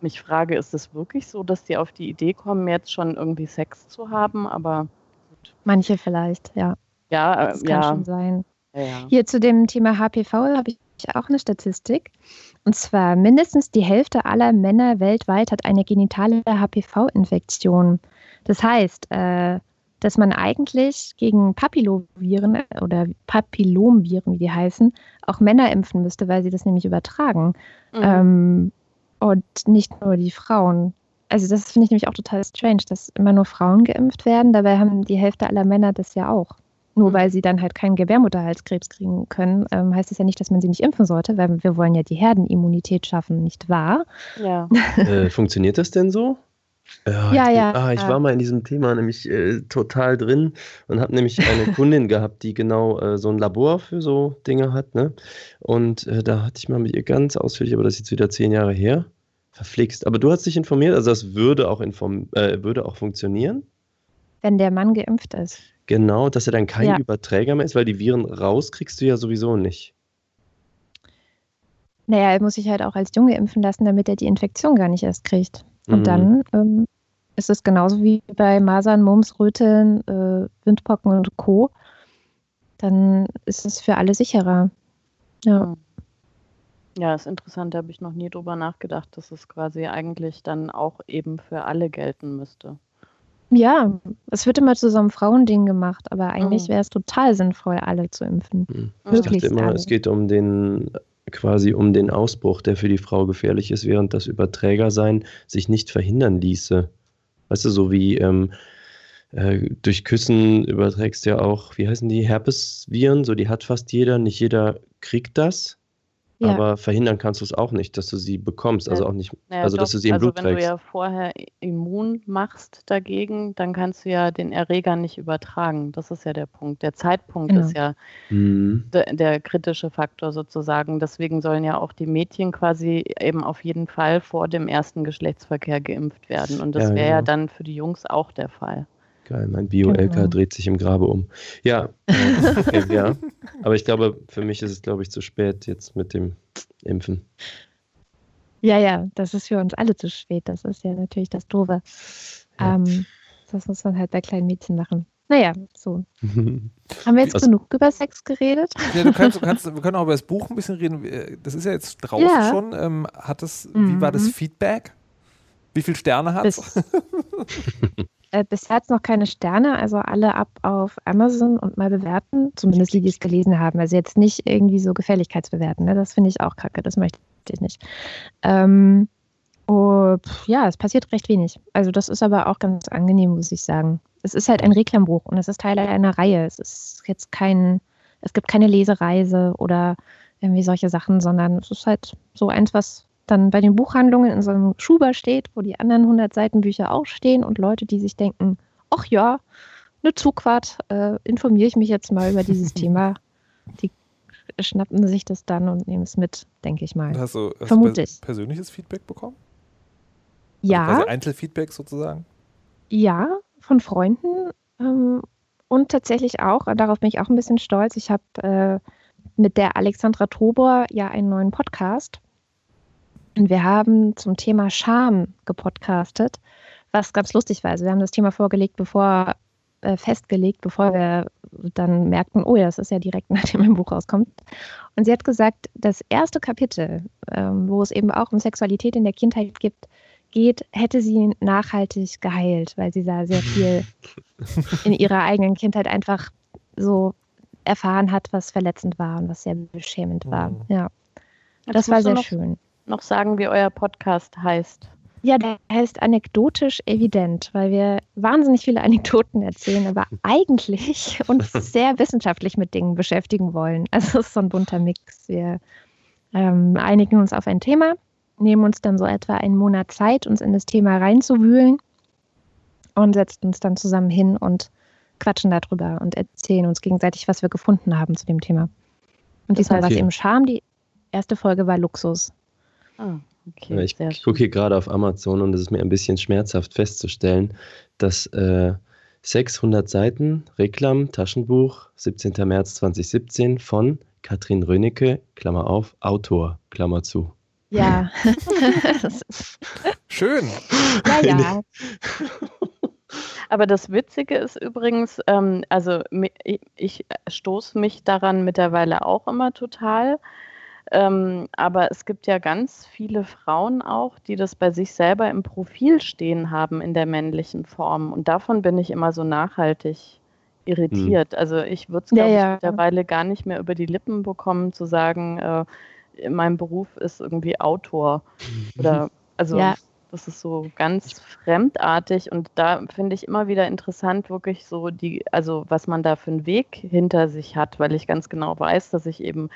mich frage, ist es wirklich so, dass die auf die Idee kommen, jetzt schon irgendwie Sex zu haben? Aber
gut. Manche vielleicht, ja.
Ja,
das kann
ja.
schon sein. Ja, ja. Hier zu dem Thema HPV habe ich auch eine Statistik. Und zwar mindestens die Hälfte aller Männer weltweit hat eine genitale HPV-Infektion. Das heißt, äh, dass man eigentlich gegen Papilloviren oder Papillomviren, wie die heißen, auch Männer impfen müsste, weil sie das nämlich übertragen. Mhm. Ähm, und nicht nur die Frauen. Also das finde ich nämlich auch total strange, dass immer nur Frauen geimpft werden. Dabei haben die Hälfte aller Männer das ja auch. Nur mhm. weil sie dann halt keinen Gebärmutterhalskrebs kriegen können, ähm, heißt es ja nicht, dass man sie nicht impfen sollte, weil wir wollen ja die Herdenimmunität schaffen, nicht wahr?
Ja.
äh, funktioniert das denn so? Ja,
ja.
Ich,
ja,
ah, ich war mal in diesem Thema nämlich äh, total drin und habe nämlich eine Kundin gehabt, die genau äh, so ein Labor für so Dinge hat. Ne? Und äh, da hatte ich mal mit ihr ganz ausführlich, aber das ist jetzt wieder zehn Jahre her, verflixt. Aber du hast dich informiert, also das würde auch, inform äh, würde auch funktionieren?
Wenn der Mann geimpft ist.
Genau, dass er dann kein ja. Überträger mehr ist, weil die Viren raus kriegst du ja sowieso nicht.
Naja, er muss sich halt auch als Junge impfen lassen, damit er die Infektion gar nicht erst kriegt. Und mhm. dann ähm, ist es genauso wie bei Masern, Mumps, Röteln, äh, Windpocken und Co. Dann ist es für alle sicherer. Ja.
Ja, ist interessant, da habe ich noch nie drüber nachgedacht, dass es quasi eigentlich dann auch eben für alle gelten müsste.
Ja, es wird immer zu so einem Frauending gemacht, aber eigentlich mhm. wäre es total sinnvoll, alle zu impfen.
Mhm. Ich dachte immer, alle. es geht um den quasi um den Ausbruch, der für die Frau gefährlich ist, während das Überträgersein sich nicht verhindern ließe. Weißt du, so wie ähm, äh, durch Küssen überträgst du ja auch, wie heißen die, Herpesviren, so die hat fast jeder, nicht jeder kriegt das. Ja. Aber verhindern kannst du es auch nicht, dass du sie bekommst. Also auch nicht,
naja,
also
doch,
dass du sie im
also
Blut
wenn
trägst.
du ja vorher immun machst dagegen, dann kannst du ja den Erreger nicht übertragen. Das ist ja der Punkt. Der Zeitpunkt genau. ist ja
mhm.
der, der kritische Faktor sozusagen. Deswegen sollen ja auch die Mädchen quasi eben auf jeden Fall vor dem ersten Geschlechtsverkehr geimpft werden. Und das ja, wäre ja genau. dann für die Jungs auch der Fall.
Geil, mein Bio-LK genau. dreht sich im Grabe um. Ja, äh, ja, aber ich glaube, für mich ist es, glaube ich, zu spät jetzt mit dem Impfen.
Ja, ja, das ist für uns alle zu spät. Das ist ja natürlich das Doofe. Ja. Ähm, das muss man halt bei kleinen Mädchen machen. Naja, so. Haben wir jetzt also, genug über Sex geredet?
Ja, du kannst, du kannst, wir können auch über das Buch ein bisschen reden. Das ist ja jetzt draußen ja. schon. Ähm, hat es, mhm. Wie war das mhm. Feedback? Wie viele Sterne hat es?
Äh, bisher hat es noch keine Sterne, also alle ab auf Amazon und mal bewerten, zumindest die, die es gelesen haben. Also jetzt nicht irgendwie so Gefälligkeitsbewerten, ne? das finde ich auch kacke, das möchte ich nicht. Ähm, oh, ja, es passiert recht wenig. Also das ist aber auch ganz angenehm, muss ich sagen. Es ist halt ein Reklambuch und es ist Teil einer Reihe. Es ist jetzt kein, es gibt keine Lesereise oder irgendwie solche Sachen, sondern es ist halt so eins, was dann bei den Buchhandlungen in so einem Schuber steht, wo die anderen 100 Seiten Bücher auch stehen und Leute, die sich denken, ach ja, eine Zugfahrt, äh, informiere ich mich jetzt mal über dieses Thema. Die schnappen sich das dann und nehmen es mit, denke ich mal.
Hast du, hast Vermutlich. Du persönliches Feedback bekommen?
Ja.
Also Einzelfeedback sozusagen?
Ja, von Freunden ähm, und tatsächlich auch, darauf bin ich auch ein bisschen stolz. Ich habe äh, mit der Alexandra Tobor ja einen neuen Podcast wir haben zum Thema Scham gepodcastet, was ganz lustig war. Also wir haben das Thema vorgelegt, bevor äh, festgelegt, bevor wir dann merkten, oh ja, das ist ja direkt nachdem mein Buch rauskommt. Und sie hat gesagt, das erste Kapitel, ähm, wo es eben auch um Sexualität in der Kindheit gibt, geht, hätte sie nachhaltig geheilt, weil sie da sehr viel in ihrer eigenen Kindheit einfach so erfahren hat, was verletzend war und was sehr beschämend war. Mhm. Ja, das war sehr schön
noch sagen, wie euer Podcast heißt?
Ja, der heißt anekdotisch evident, weil wir wahnsinnig viele Anekdoten erzählen, aber eigentlich uns sehr wissenschaftlich mit Dingen beschäftigen wollen. Also es ist so ein bunter Mix. Wir ähm, einigen uns auf ein Thema, nehmen uns dann so etwa einen Monat Zeit, uns in das Thema reinzuwühlen und setzen uns dann zusammen hin und quatschen darüber und erzählen uns gegenseitig, was wir gefunden haben zu dem Thema. Und diesmal war es eben Charme. Die erste Folge war Luxus.
Ah, okay. ich gucke hier gerade auf Amazon und es ist mir ein bisschen schmerzhaft festzustellen, dass äh, 600 Seiten Reklam, Taschenbuch, 17. März 2017 von Katrin Rönecke, Klammer auf, Autor, Klammer zu.
Ja.
Schön.
Ja, ja.
Aber das Witzige ist übrigens, ähm, also ich, ich stoße mich daran mittlerweile auch immer total. Ähm, aber es gibt ja ganz viele Frauen auch, die das bei sich selber im Profil stehen haben in der männlichen Form. Und davon bin ich immer so nachhaltig irritiert. Hm. Also ich würde es, ja, ja. mittlerweile gar nicht mehr über die Lippen bekommen, zu sagen, äh, mein Beruf ist irgendwie Autor. Oder also ja. das ist so ganz fremdartig und da finde ich immer wieder interessant, wirklich so die, also was man da für einen Weg hinter sich hat, weil ich ganz genau weiß, dass ich eben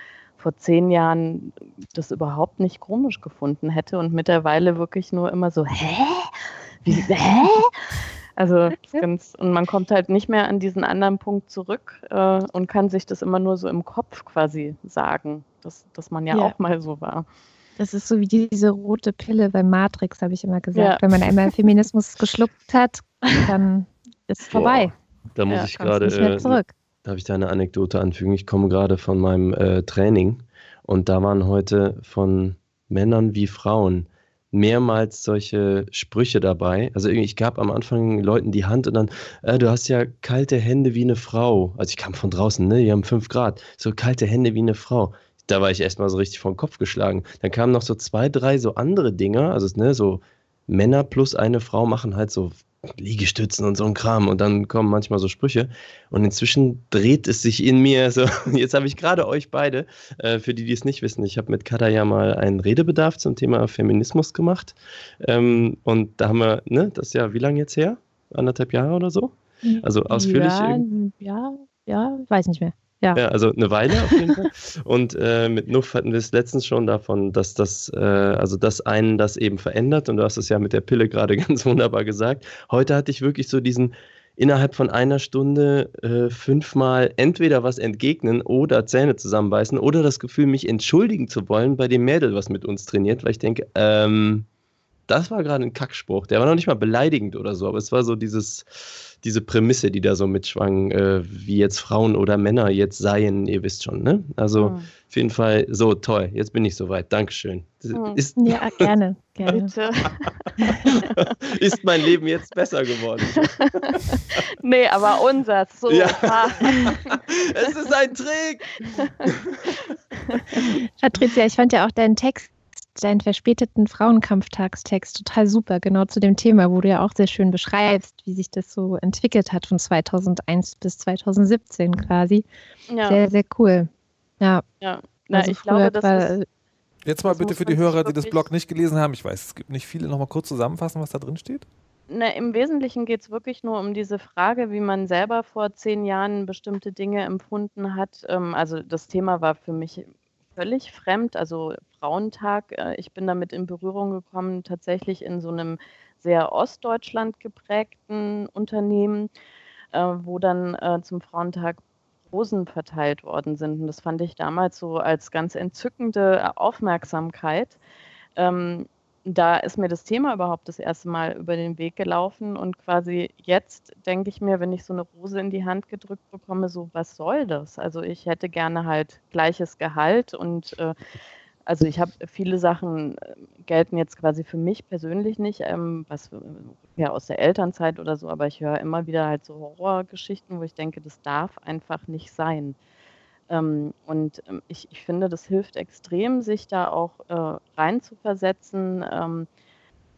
vor zehn Jahren das überhaupt nicht komisch gefunden hätte und mittlerweile wirklich nur immer so, hä? Wie, hä? Also ganz, und man kommt halt nicht mehr an diesen anderen Punkt zurück äh, und kann sich das immer nur so im Kopf quasi sagen, dass, dass man ja, ja. auch mal so war.
Das ist so wie diese rote Pille bei Matrix, habe ich immer gesagt. Ja. Wenn man einmal Feminismus geschluckt hat, dann ist es vorbei.
Da muss ja, ich gerade. Äh, zurück. Darf ich da eine Anekdote anfügen? Ich komme gerade von meinem äh, Training und da waren heute von Männern wie Frauen mehrmals solche Sprüche dabei. Also ich gab am Anfang Leuten die Hand und dann, äh, du hast ja kalte Hände wie eine Frau. Also ich kam von draußen, ne? Die haben fünf Grad. So kalte Hände wie eine Frau. Da war ich erstmal so richtig den Kopf geschlagen. Dann kamen noch so zwei, drei so andere Dinger, also ne, so Männer plus eine Frau machen halt so Liegestützen und so ein Kram und dann kommen manchmal so Sprüche und inzwischen dreht es sich in mir so, jetzt habe ich gerade euch beide, äh, für die, die es nicht wissen, ich habe mit Kada ja mal einen Redebedarf zum Thema Feminismus gemacht ähm, und da haben wir, ne, das ist ja wie lange jetzt her? Anderthalb Jahre oder so? Also ausführlich?
Ja, ja, ja, weiß nicht mehr. Ja.
ja, also eine Weile auf jeden Fall. Und äh, mit Nuff hatten wir es letztens schon davon, dass das, äh, also dass einen das eben verändert. Und du hast es ja mit der Pille gerade ganz wunderbar gesagt. Heute hatte ich wirklich so diesen innerhalb von einer Stunde äh, fünfmal entweder was entgegnen oder Zähne zusammenbeißen oder das Gefühl, mich entschuldigen zu wollen bei dem Mädel, was mit uns trainiert, weil ich denke, ähm, das war gerade ein Kackspruch. Der war noch nicht mal beleidigend oder so, aber es war so dieses diese Prämisse, die da so mitschwang, äh, wie jetzt Frauen oder Männer jetzt seien, ihr wisst schon, ne? Also mhm. auf jeden Fall so toll. Jetzt bin ich soweit. Dankeschön.
Mhm. Ist, ja, gerne, gerne.
ist mein Leben jetzt besser geworden?
nee, aber unser so. Ja.
es ist ein Trick.
Patricia, ich fand ja auch deinen Text deinen verspäteten Frauenkampftagstext total super, genau zu dem Thema, wo du ja auch sehr schön beschreibst, wie sich das so entwickelt hat von 2001 bis 2017 quasi. Ja. Sehr, sehr cool. Ja.
ja. Na, also ich glaube, das war, ist,
Jetzt mal bitte für die Hörer, die das Blog nicht gelesen haben. Ich weiß, es gibt nicht viele. Noch mal kurz zusammenfassen, was da drin steht.
Na, Im Wesentlichen geht es wirklich nur um diese Frage, wie man selber vor zehn Jahren bestimmte Dinge empfunden hat. Ähm, also das Thema war für mich völlig fremd. Also Frauentag, äh, ich bin damit in Berührung gekommen, tatsächlich in so einem sehr Ostdeutschland geprägten Unternehmen, äh, wo dann äh, zum Frauentag Rosen verteilt worden sind. Und das fand ich damals so als ganz entzückende Aufmerksamkeit. Ähm, da ist mir das Thema überhaupt das erste Mal über den Weg gelaufen und quasi jetzt denke ich mir, wenn ich so eine Rose in die Hand gedrückt bekomme, so was soll das? Also ich hätte gerne halt gleiches Gehalt und also ich habe viele Sachen äh, gelten jetzt quasi für mich persönlich nicht, ähm, was äh, ja aus der Elternzeit oder so, aber ich höre immer wieder halt so Horrorgeschichten, wo ich denke, das darf einfach nicht sein. Ähm, und ähm, ich, ich finde, das hilft extrem, sich da auch äh, reinzuversetzen, ähm,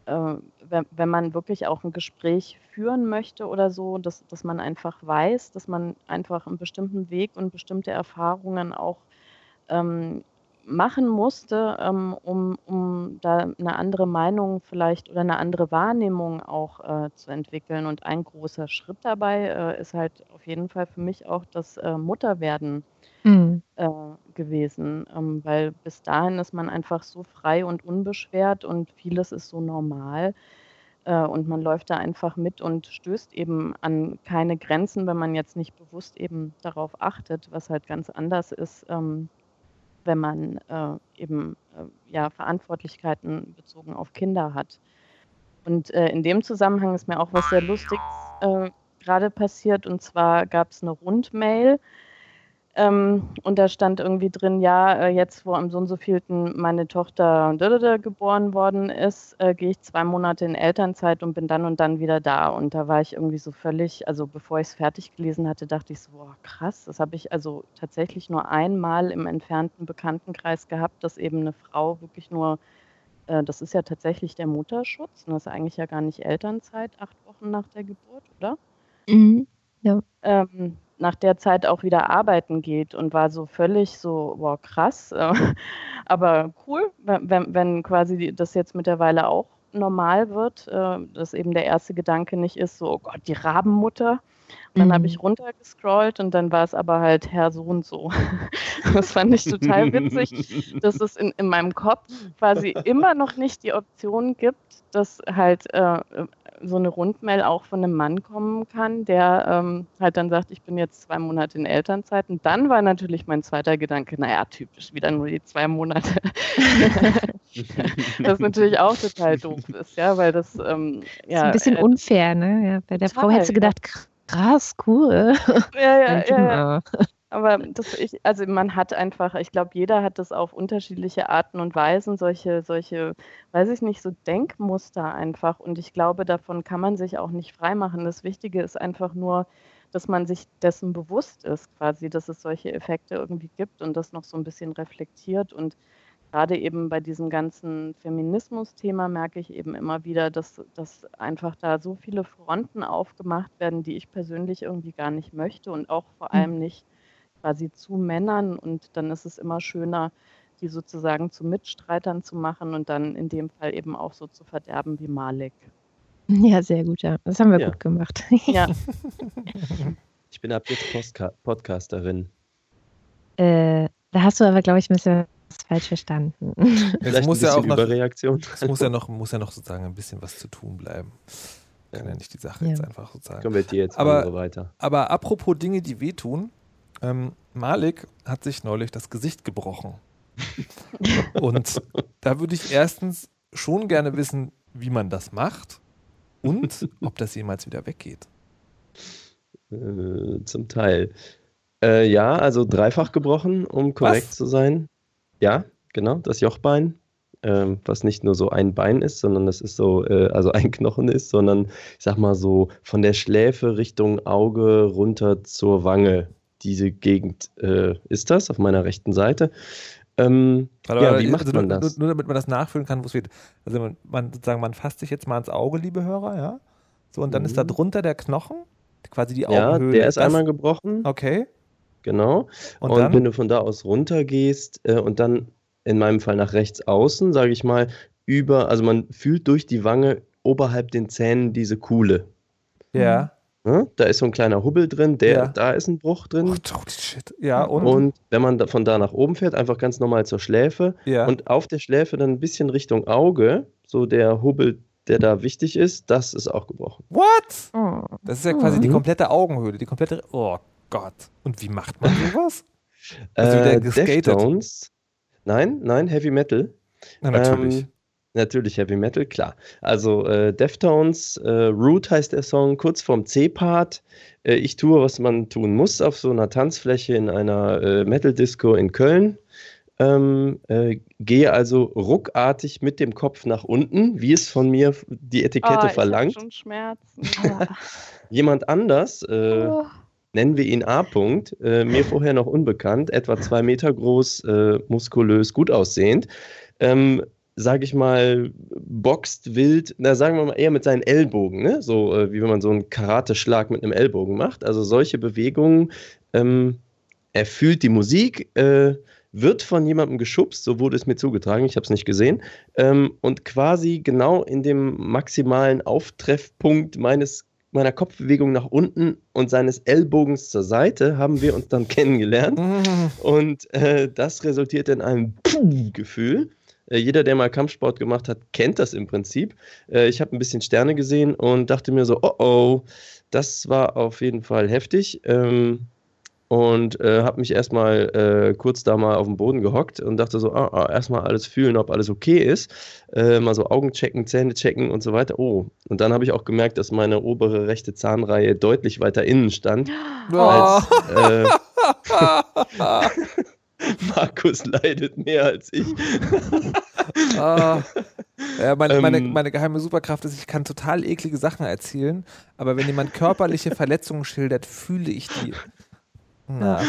äh, wenn, wenn man wirklich auch ein Gespräch führen möchte oder so, dass, dass man einfach weiß, dass man einfach einen bestimmten Weg und bestimmte Erfahrungen auch ähm, machen musste, ähm, um, um da eine andere Meinung vielleicht oder eine andere Wahrnehmung auch äh, zu entwickeln. Und ein großer Schritt dabei äh, ist halt auf jeden Fall für mich auch das äh, Mutterwerden mhm. Äh, gewesen, ähm, weil bis dahin ist man einfach so frei und unbeschwert und vieles ist so normal. Äh, und man läuft da einfach mit und stößt eben an keine Grenzen, wenn man jetzt nicht bewusst eben darauf achtet, was halt ganz anders ist, ähm, wenn man äh, eben äh, ja, Verantwortlichkeiten bezogen auf Kinder hat. Und äh, in dem Zusammenhang ist mir auch was sehr Lustiges äh, gerade passiert. Und zwar gab es eine Rundmail ähm, und da stand irgendwie drin, ja, äh, jetzt wo am so und so vielten meine Tochter geboren worden ist, äh, gehe ich zwei Monate in Elternzeit und bin dann und dann wieder da. Und da war ich irgendwie so völlig, also bevor ich es fertig gelesen hatte, dachte ich so, boah, krass, das habe ich also tatsächlich nur einmal im entfernten Bekanntenkreis gehabt, dass eben eine Frau wirklich nur, äh, das ist ja tatsächlich der Mutterschutz, und das ist eigentlich ja gar nicht Elternzeit, acht Wochen nach der Geburt, oder?
Mhm. Ja.
Ähm, nach der Zeit auch wieder arbeiten geht und war so völlig so, wow, krass. Aber cool, wenn, wenn quasi das jetzt mittlerweile auch normal wird, äh, dass eben der erste Gedanke nicht ist, so, oh Gott, die Rabenmutter. Und dann mhm. habe ich runtergescrollt und dann war es aber halt Herr so und so. Das fand ich total witzig, dass es in, in meinem Kopf quasi immer noch nicht die Option gibt, dass halt äh, so eine Rundmail auch von einem Mann kommen kann, der ähm, halt dann sagt, ich bin jetzt zwei Monate in Elternzeit. Und dann war natürlich mein zweiter Gedanke, naja, typisch, wieder nur die zwei Monate. das natürlich auch total doof ist, ja, weil das ähm, ja.
Ist ein bisschen äh, unfair, ne? Ja, bei der total, Frau hättest du gedacht, krass, cool.
Ja, ja, ja. Aber das, ich, also man hat einfach, ich glaube, jeder hat das auf unterschiedliche Arten und Weisen, solche, solche, weiß ich nicht, so Denkmuster einfach. Und ich glaube, davon kann man sich auch nicht freimachen. Das Wichtige ist einfach nur, dass man sich dessen bewusst ist, quasi, dass es solche Effekte irgendwie gibt und das noch so ein bisschen reflektiert. Und gerade eben bei diesem ganzen Feminismus-Thema merke ich eben immer wieder, dass, dass einfach da so viele Fronten aufgemacht werden, die ich persönlich irgendwie gar nicht möchte und auch vor hm. allem nicht quasi zu Männern und dann ist es immer schöner, die sozusagen zu Mitstreitern zu machen und dann in dem Fall eben auch so zu verderben wie Malik.
Ja, sehr gut, ja. Das haben wir ja. gut gemacht.
Ja.
ich bin ab jetzt Postka Podcasterin.
Äh, da hast du aber, glaube ich, ein bisschen was falsch verstanden.
Es muss ja auch noch,
Überreaktion.
Es muss ja, noch, muss ja noch sozusagen ein bisschen was zu tun bleiben. Kann ja, nicht die Sache ja. jetzt einfach sozusagen.
Kommen wir dir jetzt
aber,
weiter.
Aber apropos Dinge, die wehtun, ähm, Malik hat sich neulich das Gesicht gebrochen. und da würde ich erstens schon gerne wissen, wie man das macht und ob das jemals wieder weggeht.
Äh, zum Teil. Äh, ja, also dreifach gebrochen, um korrekt was? zu sein. Ja, genau, das Jochbein, ähm, was nicht nur so ein Bein ist, sondern das ist so, äh, also ein Knochen ist, sondern ich sag mal so von der Schläfe Richtung Auge runter zur Wange diese Gegend äh, ist das, auf meiner rechten Seite. Ähm,
also, ja, wie macht also man nur, das? Nur, damit man das nachfühlen kann, wo es wird. Also man, man, sozusagen, man fasst sich jetzt mal ins Auge, liebe Hörer, ja. So, und dann mhm. ist da mhm. drunter der Knochen, quasi die Augenhöhle.
Ja, der ist das, einmal gebrochen.
Okay.
Genau. Und, und wenn du von da aus runter gehst äh, und dann in meinem Fall nach rechts außen, sage ich mal, über, also man fühlt durch die Wange oberhalb den Zähnen diese Kuhle.
Ja.
Ne? Da ist so ein kleiner Hubbel drin, der, ja. da ist ein Bruch drin.
Oh, shit. Ja, und?
und wenn man da, von da nach oben fährt, einfach ganz normal zur Schläfe
ja.
und auf der Schläfe dann ein bisschen Richtung Auge, so der Hubbel, der da wichtig ist, das ist auch gebrochen.
What? Oh. Das ist ja quasi mhm. die komplette Augenhöhle, die komplette. Oh Gott. Und wie macht man sowas?
also äh, Deftones. Nein, nein, Heavy Metal.
Na, natürlich.
Ähm, Natürlich Heavy Metal, klar. Also äh, Deftones, äh, Root heißt der Song, kurz vorm C-Part. Äh, ich tue, was man tun muss auf so einer Tanzfläche in einer äh, Metal-Disco in Köln. Ähm, äh, gehe also ruckartig mit dem Kopf nach unten, wie es von mir die Etikette oh, verlangt.
Schon Schmerzen.
Jemand anders, äh, oh. nennen wir ihn A. -Punkt, mir vorher noch unbekannt, etwa zwei Meter groß, muskulös, gut aussehend, ähm, sage ich mal, boxt wild, na sagen wir mal eher mit seinen Ellbogen, ne? so äh, wie wenn man so einen Karateschlag mit einem Ellbogen macht. Also solche Bewegungen. Ähm, er fühlt die Musik, äh, wird von jemandem geschubst, so wurde es mir zugetragen, ich habe es nicht gesehen, ähm, und quasi genau in dem maximalen Auftreffpunkt meines meiner Kopfbewegung nach unten und seines Ellbogens zur Seite haben wir uns dann kennengelernt. Und äh, das resultiert in einem Puh-Gefühl jeder, der mal Kampfsport gemacht hat, kennt das im Prinzip. Äh, ich habe ein bisschen Sterne gesehen und dachte mir so, oh oh, das war auf jeden Fall heftig. Ähm, und äh, habe mich erstmal äh, kurz da mal auf den Boden gehockt und dachte so, ah, ah, erstmal alles fühlen, ob alles okay ist. Äh, mal so Augen checken, Zähne checken und so weiter. Oh, und dann habe ich auch gemerkt, dass meine obere rechte Zahnreihe deutlich weiter innen stand. Oh. Als, äh, Markus leidet mehr als ich.
ah. Ja, meine, meine, ähm. meine, geheime Superkraft ist, ich kann total eklige Sachen erzählen, aber wenn jemand körperliche Verletzungen schildert, fühle ich die.
Na.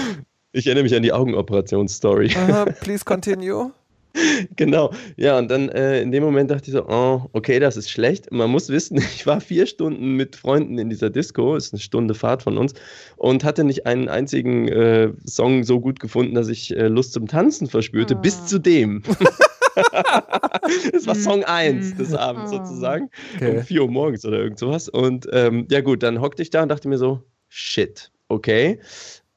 Ich erinnere mich an die Augenoperations-Story.
Uh, please continue.
Genau, ja, und dann äh, in dem Moment dachte ich so, oh, okay, das ist schlecht. Man muss wissen, ich war vier Stunden mit Freunden in dieser Disco, ist eine Stunde Fahrt von uns, und hatte nicht einen einzigen äh, Song so gut gefunden, dass ich äh, Lust zum Tanzen verspürte, oh. bis zu dem. das war Song 1 des Abends sozusagen, okay. um 4 Uhr morgens oder irgend sowas. Und ähm, ja gut, dann hockte ich da und dachte mir so, shit, okay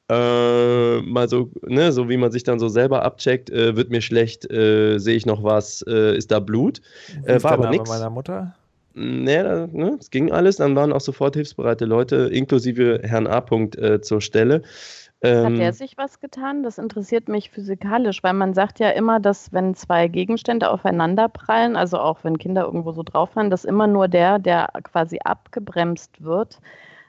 äh, mal so, ne, so wie man sich dann so selber abcheckt, äh, wird mir schlecht, äh, sehe ich noch was, äh, ist da Blut.
Äh, war aber nichts. meiner Mutter?
Nee, ne, es ging alles. Dann waren auch sofort hilfsbereite Leute, inklusive Herrn A. -Punkt, äh, zur Stelle.
Ähm, Hat der sich was getan? Das interessiert mich physikalisch, weil man sagt ja immer, dass wenn zwei Gegenstände aufeinander prallen, also auch wenn Kinder irgendwo so drauf fallen, dass immer nur der, der quasi abgebremst wird,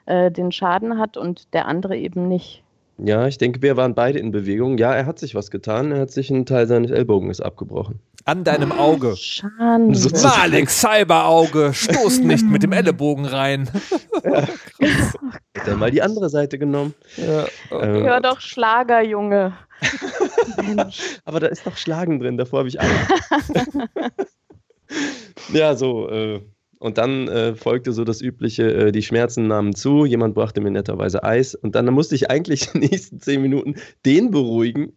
äh, den Schaden hat und der andere eben nicht.
Ja, ich denke, wir waren beide in Bewegung. Ja, er hat sich was getan. Er hat sich einen Teil seines Ellbogens abgebrochen.
An deinem oh, Auge.
Schande.
Malik Cyberauge, stoß nicht mit dem Ellenbogen rein. Ja.
Hat er mal die andere Seite genommen.
Ja. Ähm, Hör doch Schlager, Junge.
Mensch. Aber da ist doch Schlagen drin, davor habe ich Angst. ja, so, äh, und dann äh, folgte so das übliche, äh, die Schmerzen nahmen zu, jemand brachte mir netterweise Eis. Und dann, dann musste ich eigentlich die nächsten zehn Minuten den beruhigen,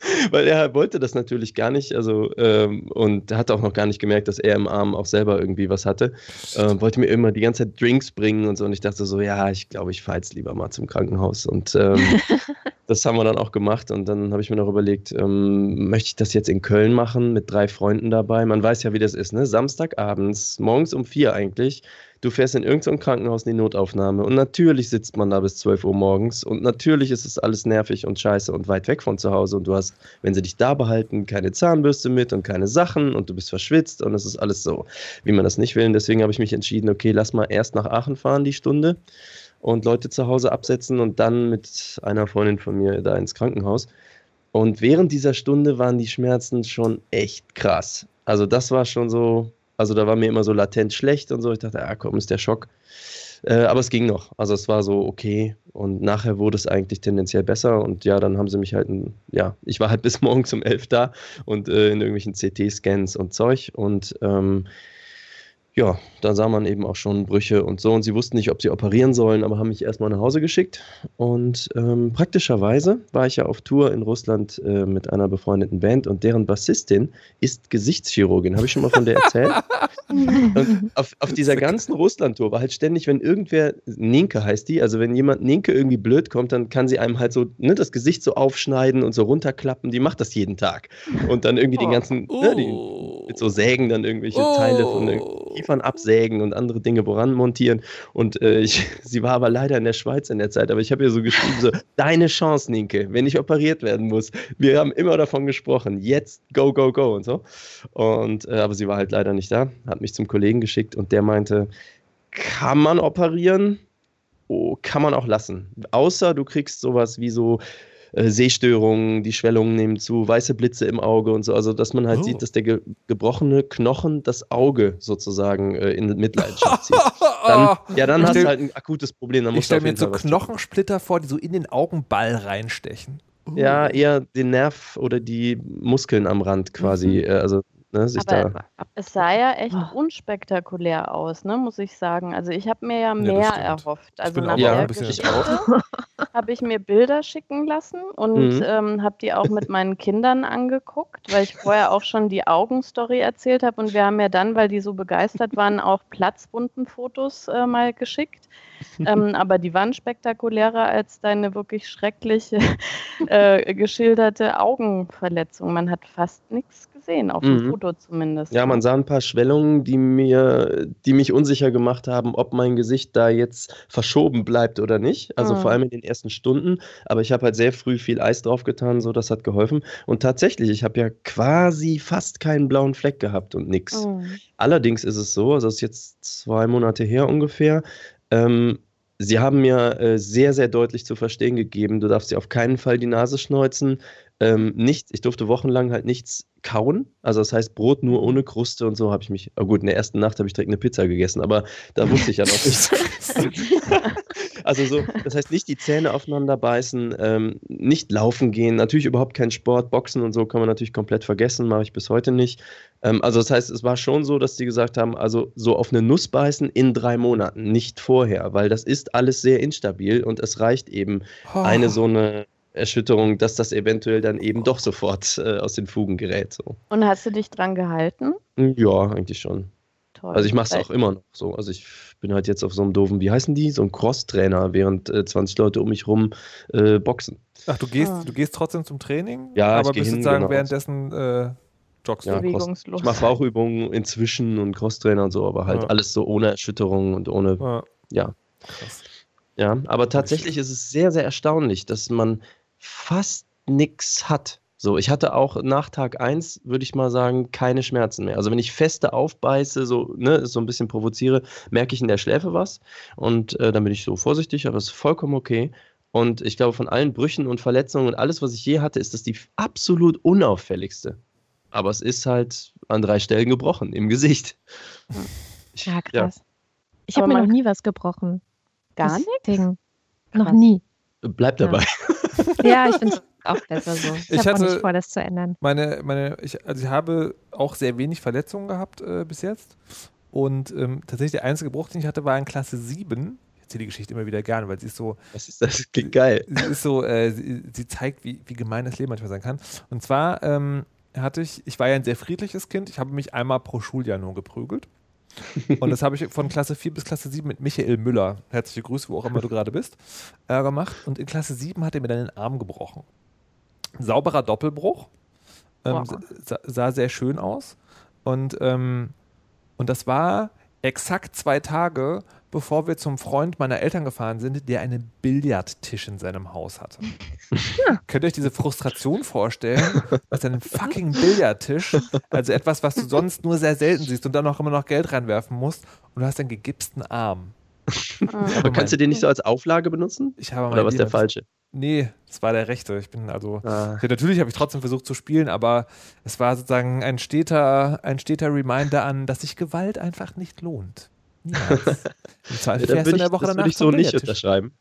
weil er wollte das natürlich gar nicht, also ähm, und hat auch noch gar nicht gemerkt, dass er im Arm auch selber irgendwie was hatte. Äh, wollte mir immer die ganze Zeit Drinks bringen und so und ich dachte so, ja, ich glaube, ich fahre jetzt lieber mal zum Krankenhaus und ähm, das haben wir dann auch gemacht und dann habe ich mir noch überlegt, ähm, möchte ich das jetzt in Köln machen mit drei Freunden dabei? Man weiß ja, wie das ist, ne? Samstagabends, morgens um vier eigentlich. Du fährst in irgendein Krankenhaus in die Notaufnahme und natürlich sitzt man da bis 12 Uhr morgens und natürlich ist es alles nervig und scheiße und weit weg von zu Hause und du hast, wenn sie dich da behalten, keine Zahnbürste mit und keine Sachen und du bist verschwitzt und es ist alles so, wie man das nicht will. Und deswegen habe ich mich entschieden, okay, lass mal erst nach Aachen fahren die Stunde und Leute zu Hause absetzen und dann mit einer Freundin von mir da ins Krankenhaus. Und während dieser Stunde waren die Schmerzen schon echt krass. Also das war schon so, also da war mir immer so latent schlecht und so. Ich dachte, ja komm, ist der Schock. Äh, aber es ging noch. Also es war so okay. Und nachher wurde es eigentlich tendenziell besser. Und ja, dann haben sie mich halt, ja, ich war halt bis morgens um elf da und äh, in irgendwelchen CT-Scans und Zeug. Und ähm, ja, da sah man eben auch schon Brüche und so. Und sie wussten nicht, ob sie operieren sollen, aber haben mich erstmal nach Hause geschickt. Und ähm, praktischerweise war ich ja auf Tour in Russland äh, mit einer befreundeten Band und deren Bassistin ist Gesichtschirurgin. Habe ich schon mal von der erzählt? und auf, auf dieser ganzen Russland-Tour war halt ständig, wenn irgendwer, Ninke heißt die, also wenn jemand Ninke irgendwie blöd kommt, dann kann sie einem halt so ne, das Gesicht so aufschneiden und so runterklappen. Die macht das jeden Tag. Und dann irgendwie oh. den ganzen, oh. ne, die, mit so Sägen dann irgendwelche oh. Teile von Kiefern absägen und andere Dinge woran montieren. Und äh, ich, sie war aber leider in der Schweiz in der Zeit, aber ich habe ihr so geschrieben, so, deine Chance, Ninke, wenn ich operiert werden muss. Wir haben immer davon gesprochen, jetzt go, go, go und so. Und, äh, aber sie war halt leider nicht da, hat mich zum Kollegen geschickt und der meinte, kann man operieren? Oh, kann man auch lassen. Außer du kriegst sowas wie so äh, Sehstörungen, die Schwellungen nehmen zu, weiße Blitze im Auge und so. Also, dass man halt oh. sieht, dass der ge gebrochene Knochen das Auge sozusagen äh, in Mitleidenschaft zieht. Dann, ja, dann hast du halt ein akutes Problem. Dann
ich stelle mir jetzt so Knochensplitter vor, die so in den Augenball reinstechen.
Ja, eher den Nerv oder die Muskeln am Rand quasi. Mhm. Äh, also Ne,
Aber da es sah ja echt oh. unspektakulär aus, ne, muss ich sagen. Also ich habe mir ja mehr ja, erhofft. Also
auch ja, auch.
habe ich mir Bilder schicken lassen und mhm. ähm, habe die auch mit meinen Kindern angeguckt, weil ich vorher auch schon die Augenstory erzählt habe und wir haben ja dann, weil die so begeistert waren, auch platzbunten Fotos äh, mal geschickt. Ähm, aber die waren spektakulärer als deine wirklich schreckliche äh, geschilderte Augenverletzung. Man hat fast nichts gesehen, auf dem mhm. Foto zumindest.
Ja, man sah ein paar Schwellungen, die mir, die mich unsicher gemacht haben, ob mein Gesicht da jetzt verschoben bleibt oder nicht. Also mhm. vor allem in den ersten Stunden. Aber ich habe halt sehr früh viel Eis drauf getan, so das hat geholfen. Und tatsächlich, ich habe ja quasi fast keinen blauen Fleck gehabt und nichts. Mhm. Allerdings ist es so, also das ist jetzt zwei Monate her ungefähr, ähm, Sie haben mir äh, sehr, sehr deutlich zu verstehen gegeben, du darfst dir auf keinen Fall die Nase schneuzen. Ähm, nicht, ich durfte wochenlang halt nichts kauen. Also das heißt Brot nur ohne Kruste und so habe ich mich. Oh gut, in der ersten Nacht habe ich direkt eine Pizza gegessen, aber da wusste ich ja noch nicht. also so, das heißt nicht die Zähne aufeinander beißen, ähm, nicht laufen gehen, natürlich überhaupt kein Sport, Boxen und so kann man natürlich komplett vergessen, mache ich bis heute nicht. Ähm, also das heißt, es war schon so, dass die gesagt haben, also so auf eine Nuss beißen in drei Monaten, nicht vorher, weil das ist alles sehr instabil und es reicht eben oh. eine so eine Erschütterung, dass das eventuell dann eben doch sofort äh, aus den Fugen gerät. So.
Und hast du dich dran gehalten?
Ja, eigentlich schon. Toll. Also ich mache es auch immer noch so. Also ich bin halt jetzt auf so einem doofen, wie heißen die? So ein Cross-Trainer, während äh, 20 Leute um mich rum äh, boxen.
Ach, du gehst, ah. du gehst trotzdem zum Training?
Ja,
aber
ich
bist
hin,
sozusagen
genau.
währenddessen äh, joggst
ja, Bewegungslos. Ich mache Bauchübungen inzwischen und Cross-Trainer und so, aber halt ja. alles so ohne Erschütterung und ohne, ja. ja. Krass. Ja, aber tatsächlich ist es sehr, sehr erstaunlich, dass man fast nichts hat. So, ich hatte auch nach Tag 1, würde ich mal sagen, keine Schmerzen mehr. Also wenn ich feste aufbeiße, so, ne, so ein bisschen provoziere, merke ich in der Schläfe was. Und äh, dann bin ich so vorsichtig, aber es ist vollkommen okay. Und ich glaube, von allen Brüchen und Verletzungen und alles, was ich je hatte, ist das die absolut unauffälligste. Aber es ist halt an drei Stellen gebrochen, im Gesicht.
Ja, krass. Ja. Ich habe mir noch nie was gebrochen.
Gar nichts?
Noch nie.
Bleib dabei.
Ja, ich finde es auch besser so. Ich, ich habe nicht vor, das zu ändern.
Meine, meine, ich, also ich habe auch sehr wenig Verletzungen gehabt äh, bis jetzt. Und ähm, tatsächlich der einzige Bruch, den ich hatte, war in Klasse 7. Ich erzähle die Geschichte immer wieder gerne, weil sie ist so.
Was ist das? Klingt geil.
Sie ist so, äh, sie, sie, zeigt, wie, wie gemein das Leben manchmal sein kann. Und zwar ähm, hatte ich, ich war ja ein sehr friedliches Kind, ich habe mich einmal pro Schuljahr nur geprügelt. Und das habe ich von Klasse 4 bis Klasse 7 mit Michael Müller, herzliche Grüße, wo auch immer du gerade bist, äh, gemacht. Und in Klasse 7 hat er mir dann den Arm gebrochen. Sauberer Doppelbruch. Ähm, sah, sah, sehr schön aus. Und, ähm, und das war exakt zwei Tage, bevor wir zum Freund meiner Eltern gefahren sind, der einen Billardtisch in seinem Haus hatte. Ja. Könnt ihr euch diese Frustration vorstellen? Was ein fucking Billardtisch, also etwas, was du sonst nur sehr selten siehst und dann auch immer noch Geld reinwerfen musst und du hast einen gegipsten Arm.
Aber kannst du den nicht so als Auflage benutzen?
Ich habe
Oder was der falsche?
Nee, es war der rechte. Ich bin also. Ah. Ja, natürlich habe ich trotzdem versucht zu spielen, aber es war sozusagen ein steter, ein steter Reminder an, dass sich Gewalt einfach nicht lohnt.
Ja, da würde ich, das würde ich so nicht unterschreiben.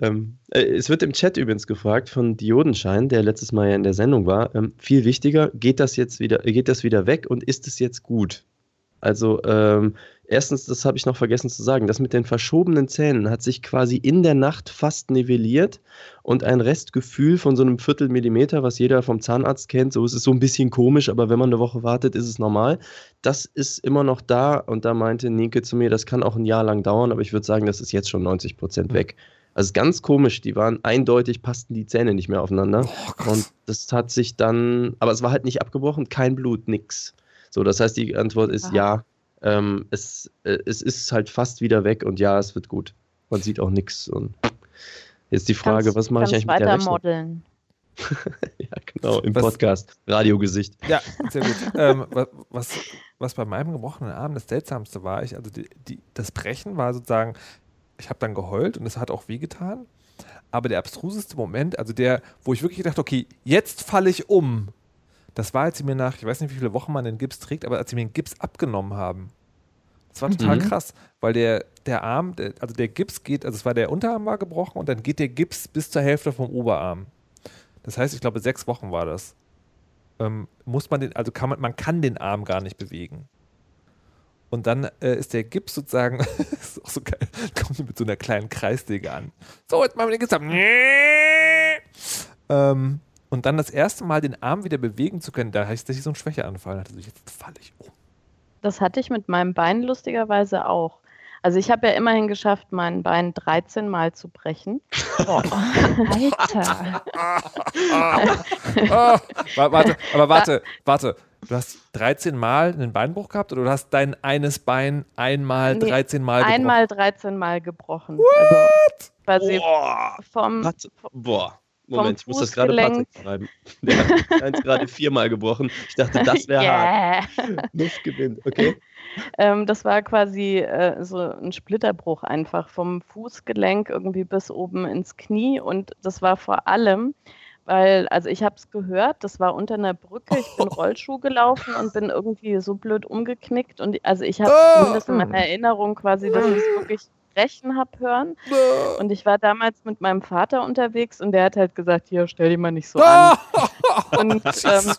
Ähm, äh, es wird im Chat übrigens gefragt von Diodenschein, der letztes Mal ja in der Sendung war. Ähm, viel wichtiger, geht das jetzt wieder, geht das wieder weg und ist es jetzt gut? Also ähm, erstens, das habe ich noch vergessen zu sagen, das mit den verschobenen Zähnen hat sich quasi in der Nacht fast nivelliert und ein Restgefühl von so einem Viertelmillimeter, was jeder vom Zahnarzt kennt, so ist es so ein bisschen komisch, aber wenn man eine Woche wartet, ist es normal. Das ist immer noch da und da meinte Nike zu mir, das kann auch ein Jahr lang dauern, aber ich würde sagen, das ist jetzt schon 90 Prozent weg. Also ganz komisch, die waren eindeutig, passten die Zähne nicht mehr aufeinander. Oh, und das hat sich dann, aber es war halt nicht abgebrochen, kein Blut, nix. So, das heißt, die Antwort ist Aha. ja. Ähm, es, äh, es ist halt fast wieder weg und ja, es wird gut. Man sieht auch nichts. Und jetzt die Frage, kannst, was mache ich eigentlich mit der Rechnung? modeln. ja, genau, im was, Podcast. Radiogesicht.
Ja, sehr gut. ähm, was, was bei meinem gebrochenen Arm das Seltsamste war, ich, also die, die, das Brechen war sozusagen, ich habe dann geheult und es hat auch wehgetan. Aber der abstruseste Moment, also der, wo ich wirklich dachte, okay, jetzt falle ich um, das war, als sie mir nach, ich weiß nicht, wie viele Wochen man den Gips trägt, aber als sie mir den Gips abgenommen haben. Das war total mhm. krass, weil der, der Arm, der, also der Gips geht, also es war der Unterarm war gebrochen und dann geht der Gips bis zur Hälfte vom Oberarm. Das heißt, ich glaube, sechs Wochen war das. Ähm, muss man den, also kann man, man kann den Arm gar nicht bewegen. Und dann äh, ist der Gips sozusagen, ist auch so geil, kommt mit so einer kleinen Kreissäge an. So, jetzt machen wir den Gips ab. Ähm, und dann das erste Mal den Arm wieder bewegen zu können, da ich tatsächlich so einen Schwächeanfall. Ich, jetzt falle ich um.
Das hatte ich mit meinem Bein lustigerweise auch. Also ich habe ja immerhin geschafft, mein Bein 13 Mal zu brechen.
Oh, Alter.
oh, warte, aber warte, warte. Du hast 13 Mal einen Beinbruch gehabt oder du hast dein eines Bein einmal nee, 13 Mal gebrochen?
Einmal 13 Mal gebrochen.
What?
Also quasi boah. vom,
Warte, boah. Moment, ich muss das gerade Patrick schreiben. Der hat gerade viermal gebrochen. Ich dachte, das wäre yeah. hart. Luft gewinnt, okay.
Ähm, das war quasi äh, so ein Splitterbruch einfach vom Fußgelenk irgendwie bis oben ins Knie. Und das war vor allem, weil, also ich habe es gehört, das war unter einer Brücke, ich bin Rollschuh gelaufen und bin irgendwie so blöd umgeknickt. Und also ich habe oh. zumindest in meiner Erinnerung quasi, dass ich es wirklich sprechen habe hören. Und ich war damals mit meinem Vater unterwegs und der hat halt gesagt, hier, stell dich mal nicht so an. und, ähm,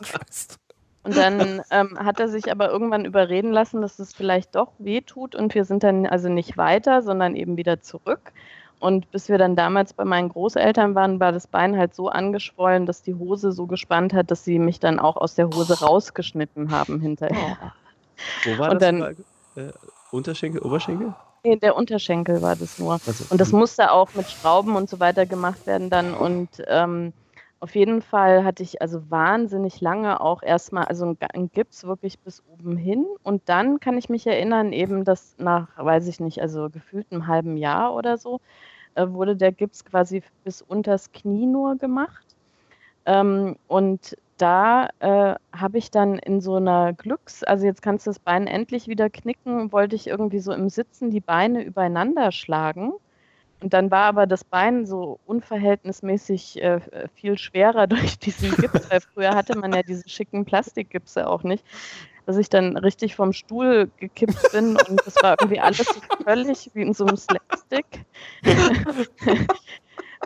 und dann ähm, hat er sich aber irgendwann überreden lassen, dass es vielleicht doch weh tut und wir sind dann also nicht weiter, sondern eben wieder zurück. Und bis wir dann damals bei meinen Großeltern waren, war das Bein halt so angeschwollen, dass die Hose so gespannt hat, dass sie mich dann auch aus der Hose rausgeschnitten haben hinterher.
Wo war und das? Dann, äh, Unterschenkel, Oberschenkel?
Nee, der Unterschenkel war das nur. Also, und das musste auch mit Schrauben und so weiter gemacht werden dann. Und ähm, auf jeden Fall hatte ich also wahnsinnig lange auch erstmal, also ein Gips wirklich bis oben hin. Und dann kann ich mich erinnern, eben, dass nach, weiß ich nicht, also gefühlt einem halben Jahr oder so, äh, wurde der Gips quasi bis unters Knie nur gemacht. Ähm, und da äh, habe ich dann in so einer Glücks, also jetzt kannst du das Bein endlich wieder knicken, wollte ich irgendwie so im Sitzen die Beine übereinander schlagen. Und dann war aber das Bein so unverhältnismäßig äh, viel schwerer durch diesen Gips, weil früher hatte man ja diese schicken Plastikgipse auch nicht, dass ich dann richtig vom Stuhl gekippt bin und das war irgendwie alles so völlig wie in so einem Slapstick.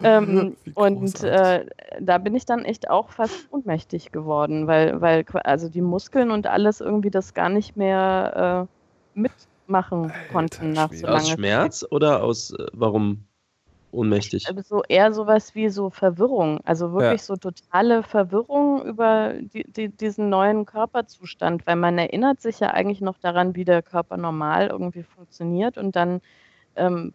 Ähm, und äh, da bin ich dann echt auch fast ohnmächtig geworden, weil, weil also die Muskeln und alles irgendwie das gar nicht mehr äh, mitmachen Alter, konnten nach so
Aus Schmerz Zeit. oder aus äh, warum ohnmächtig?
Also so eher sowas wie so Verwirrung, also wirklich ja. so totale Verwirrung über die, die, diesen neuen Körperzustand, weil man erinnert sich ja eigentlich noch daran, wie der Körper normal irgendwie funktioniert und dann ähm,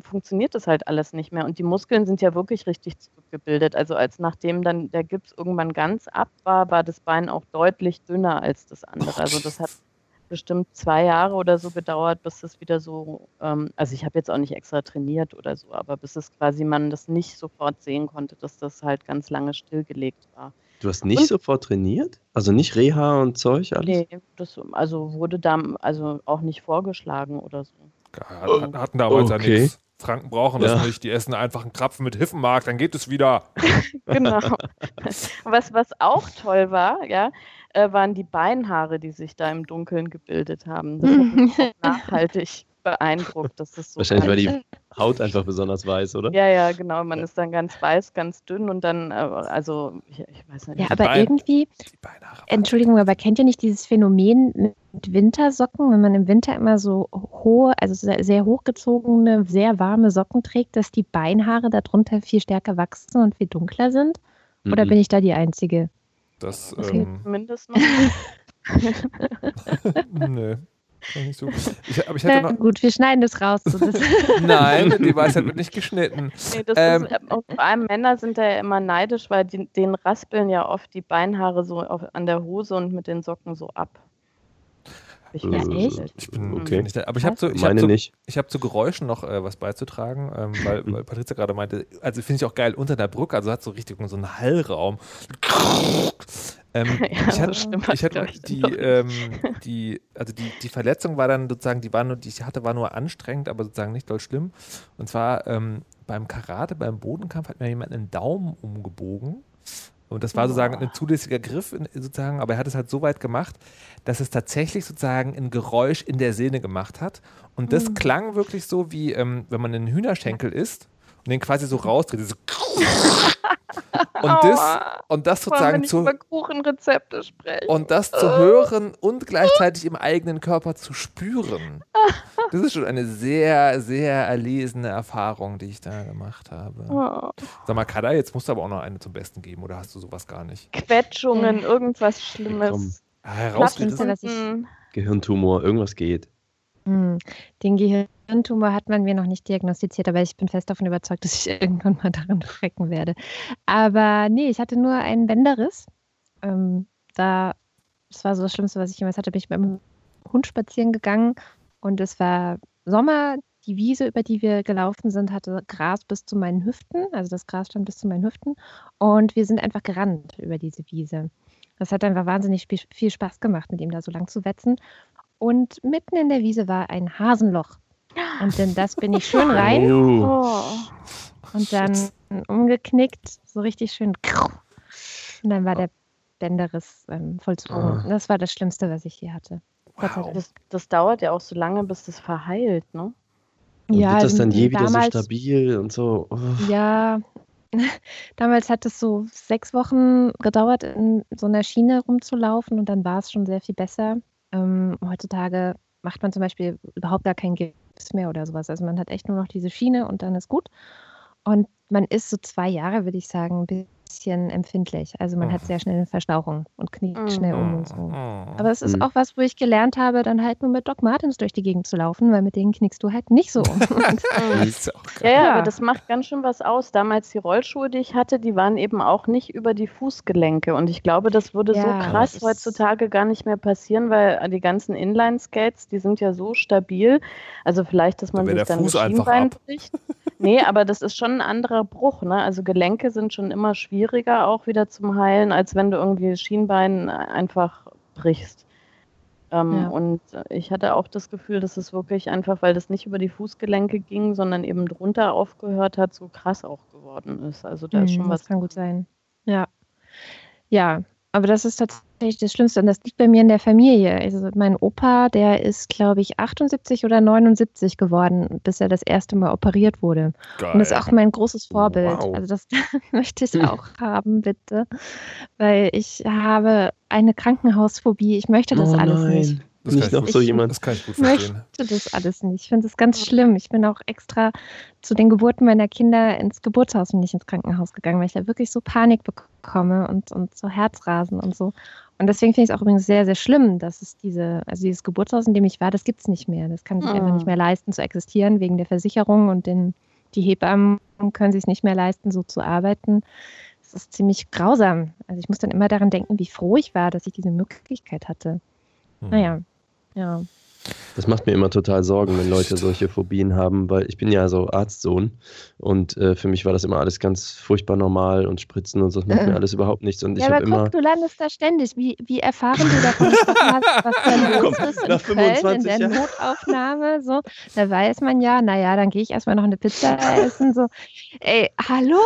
funktioniert das halt alles nicht mehr. Und die Muskeln sind ja wirklich richtig zurückgebildet. Also als nachdem dann der Gips irgendwann ganz ab war, war das Bein auch deutlich dünner als das andere. Also das hat bestimmt zwei Jahre oder so gedauert, bis das wieder so, ähm, also ich habe jetzt auch nicht extra trainiert oder so, aber bis es quasi man das nicht sofort sehen konnte, dass das halt ganz lange stillgelegt war.
Du hast nicht und, sofort trainiert? Also nicht Reha und Zeug alles? Nee,
das also wurde da also auch nicht vorgeschlagen oder so.
Hatten damals okay. ja nichts. Franken brauchen das ja. nicht. Die essen einfach einen Krapfen mit Hiffenmark, dann geht es wieder.
genau. Was, was auch toll war, ja, äh, waren die Beinhaare, die sich da im Dunkeln gebildet haben. Das hat nachhaltig beeindruckt. Das ist so
Wahrscheinlich war die Haut einfach besonders weiß, oder?
Ja, ja, genau. Man ist dann ganz weiß, ganz dünn und dann, äh, also, ich, ich weiß nicht.
Ja, aber Beine, irgendwie, Entschuldigung, aber kennt ihr nicht dieses Phänomen mit Wintersocken, wenn man im Winter immer so hohe, also sehr, sehr hochgezogene, sehr warme Socken trägt, dass die Beinhaare darunter viel stärker wachsen und viel dunkler sind? Oder -mm. bin ich da die Einzige?
Das, okay. ähm,
zumindest noch.
Nö. Nicht so.
Ich, aber ich hatte noch gut, wir schneiden das raus. So das
Nein, die Weisheit wird nicht geschnitten.
Nee, ähm, ist, vor allem Männer sind da ja immer neidisch, weil die, denen raspeln ja oft die Beinhaare so auf, an der Hose und mit den Socken so ab.
Ich, ja, echt?
ich bin okay. nicht, aber ich habe so, ich hab so, hab zu Geräuschen noch äh, was beizutragen, ähm, weil, weil Patrizia gerade meinte, also finde ich auch geil unter der Brücke, also hat so richtig so einen Hallraum. Ähm, ja, ich hatte, ich hatte die, ähm, die, also die, die Verletzung war dann sozusagen, die war nur, die ich hatte, war nur anstrengend, aber sozusagen nicht doll schlimm. Und zwar ähm, beim Karate, beim Bodenkampf hat mir jemand einen Daumen umgebogen. Und das war sozusagen ein zulässiger Griff, sozusagen, aber er hat es halt so weit gemacht, dass es tatsächlich sozusagen ein Geräusch in der Sehne gemacht hat. Und das mhm. klang wirklich so, wie ähm, wenn man einen Hühnerschenkel isst und den quasi so rausdreht. So und das, und das sozusagen zu.
über Kuchenrezepte sprechen.
Und das zu hören und gleichzeitig im eigenen Körper zu spüren. Das ist schon eine sehr, sehr erlesene Erfahrung, die ich da gemacht habe.
Oh.
Sag mal, Kada, jetzt musst du aber auch noch eine zum Besten geben, oder hast du sowas gar nicht?
Quetschungen,
Hm.
irgendwas. Schlimmes.
Ah, herausfinden.
Gehirntumor, irgendwas geht.
Hm. Den Gehirntumor hat man mir noch nicht diagnostiziert, aber ich bin fest davon überzeugt, dass ich irgendwann mal daran frecken werde. Aber nee, ich hatte nur einen Bänderriss. Ähm, da, das war so das Schlimmste, was ich jemals hatte. Bin ich mit meinem Hund spazieren gegangen und es war Sommer. Die Wiese, über die wir gelaufen sind, hatte Gras bis zu meinen Hüften. Also das Gras stand bis zu meinen Hüften. Und wir sind einfach gerannt über diese Wiese. Das hat einfach wahnsinnig viel Spaß gemacht, mit ihm da so lang zu wetzen. Und mitten in der Wiese war ein Hasenloch. Und in das bin ich schön rein
Oh.
Und dann umgeknickt, so richtig schön. Und dann war der Bänderriss ähm, vollzogen.
Ah.
Das war das Schlimmste, was ich je hatte.
Wow.
Das, das dauert ja auch so lange, bis das verheilt, ne?
Und wird das dann je wieder so
damals-
stabil und so? Oh.
Ja, damals hat es so sechs Wochen gedauert, in so einer Schiene rumzulaufen und dann war es schon sehr viel besser. Ähm, heutzutage macht man zum Beispiel überhaupt gar keinen Gips mehr oder sowas. Also man hat echt nur noch diese Schiene und dann ist gut. Und man ist so zwei Jahre, würde ich sagen, ein bisschen empfindlich. Also man hat sehr schnell eine Verstauchung und knickt
Mhm.
schnell um und so.
Oh.
Aber es ist
Mhm.
auch was, wo ich gelernt habe, dann halt nur mit Doc Martens durch die Gegend zu laufen, weil mit denen knickst du halt nicht so.
das ist ja auch
Ja, aber das macht ganz schön was aus. Damals die Rollschuhe, die ich hatte, die waren eben auch nicht über die Fußgelenke. Und ich glaube, das würde so
Ja,
krass
das ist-
heutzutage gar nicht mehr passieren, weil die ganzen Inline-Skates, die sind ja so stabil. Also vielleicht, dass man
wär
sich
der
dann
Fuß einfach
bricht. Nee, aber das ist schon ein anderer Bruch. Ne? Also Gelenke sind schon immer schwieriger auch wieder zum Heilen, als wenn du irgendwie Schienbein einfach brichst. Ähm,
Ja.
Und ich hatte auch das Gefühl, dass es wirklich einfach, weil das nicht über die Fußgelenke ging, sondern eben drunter aufgehört hat, so krass auch geworden ist. Also da ist
Mhm,
schon was.
das kann gut sein. Ja. Ja, aber das ist tatsächlich das Schlimmste. Und das liegt bei mir in der Familie. Also mein Opa, der ist, glaube ich, 78 oder 79 geworden, bis er das erste Mal operiert wurde.
Geil.
Und das ist auch mein großes Vorbild.
Wow.
Also das möchte ich auch haben, bitte. Weil ich habe eine Krankenhausphobie. Ich möchte das
oh
alles
nein.
nicht.
Das
Nicht
kann
noch
ich
so
gut-
jemand.
Das kann ich gut
Ich
verstehen.
möchte das alles nicht. Ich finde das ganz schlimm. Ich bin auch extra zu den Geburten meiner Kinder ins Geburtshaus und nicht ins Krankenhaus gegangen, weil ich da wirklich so Panik bekomme und, und so Herzrasen und so. Und deswegen finde ich es auch übrigens sehr, sehr schlimm, dass es diese, also dieses Geburtshaus, in dem ich war, das gibt es nicht mehr. Das kann sich
Mhm.
einfach nicht mehr leisten zu existieren wegen der Versicherung und den, die Hebammen können sich nicht mehr leisten, so zu arbeiten. Das ist ziemlich grausam. Also ich muss dann immer daran denken, wie froh ich war, dass ich diese Möglichkeit hatte.
Hm.
Naja, ja.
Das macht mir immer total Sorgen, wenn Leute solche Phobien haben, weil ich bin ja so Arztsohn und äh, für mich war das immer alles ganz furchtbar normal und Spritzen und so, das macht mir alles überhaupt nichts und ich
ja, aber
habe
guck,
immer
du landest da ständig. Wie, wie erfahren du davon hast, was da los
Komm,
ist in
nach
Köln in
25
der
Jahren.
Notaufnahme? So, da weiß man ja, naja, dann gehe ich erstmal noch eine Pizza essen. So, ey, hallo?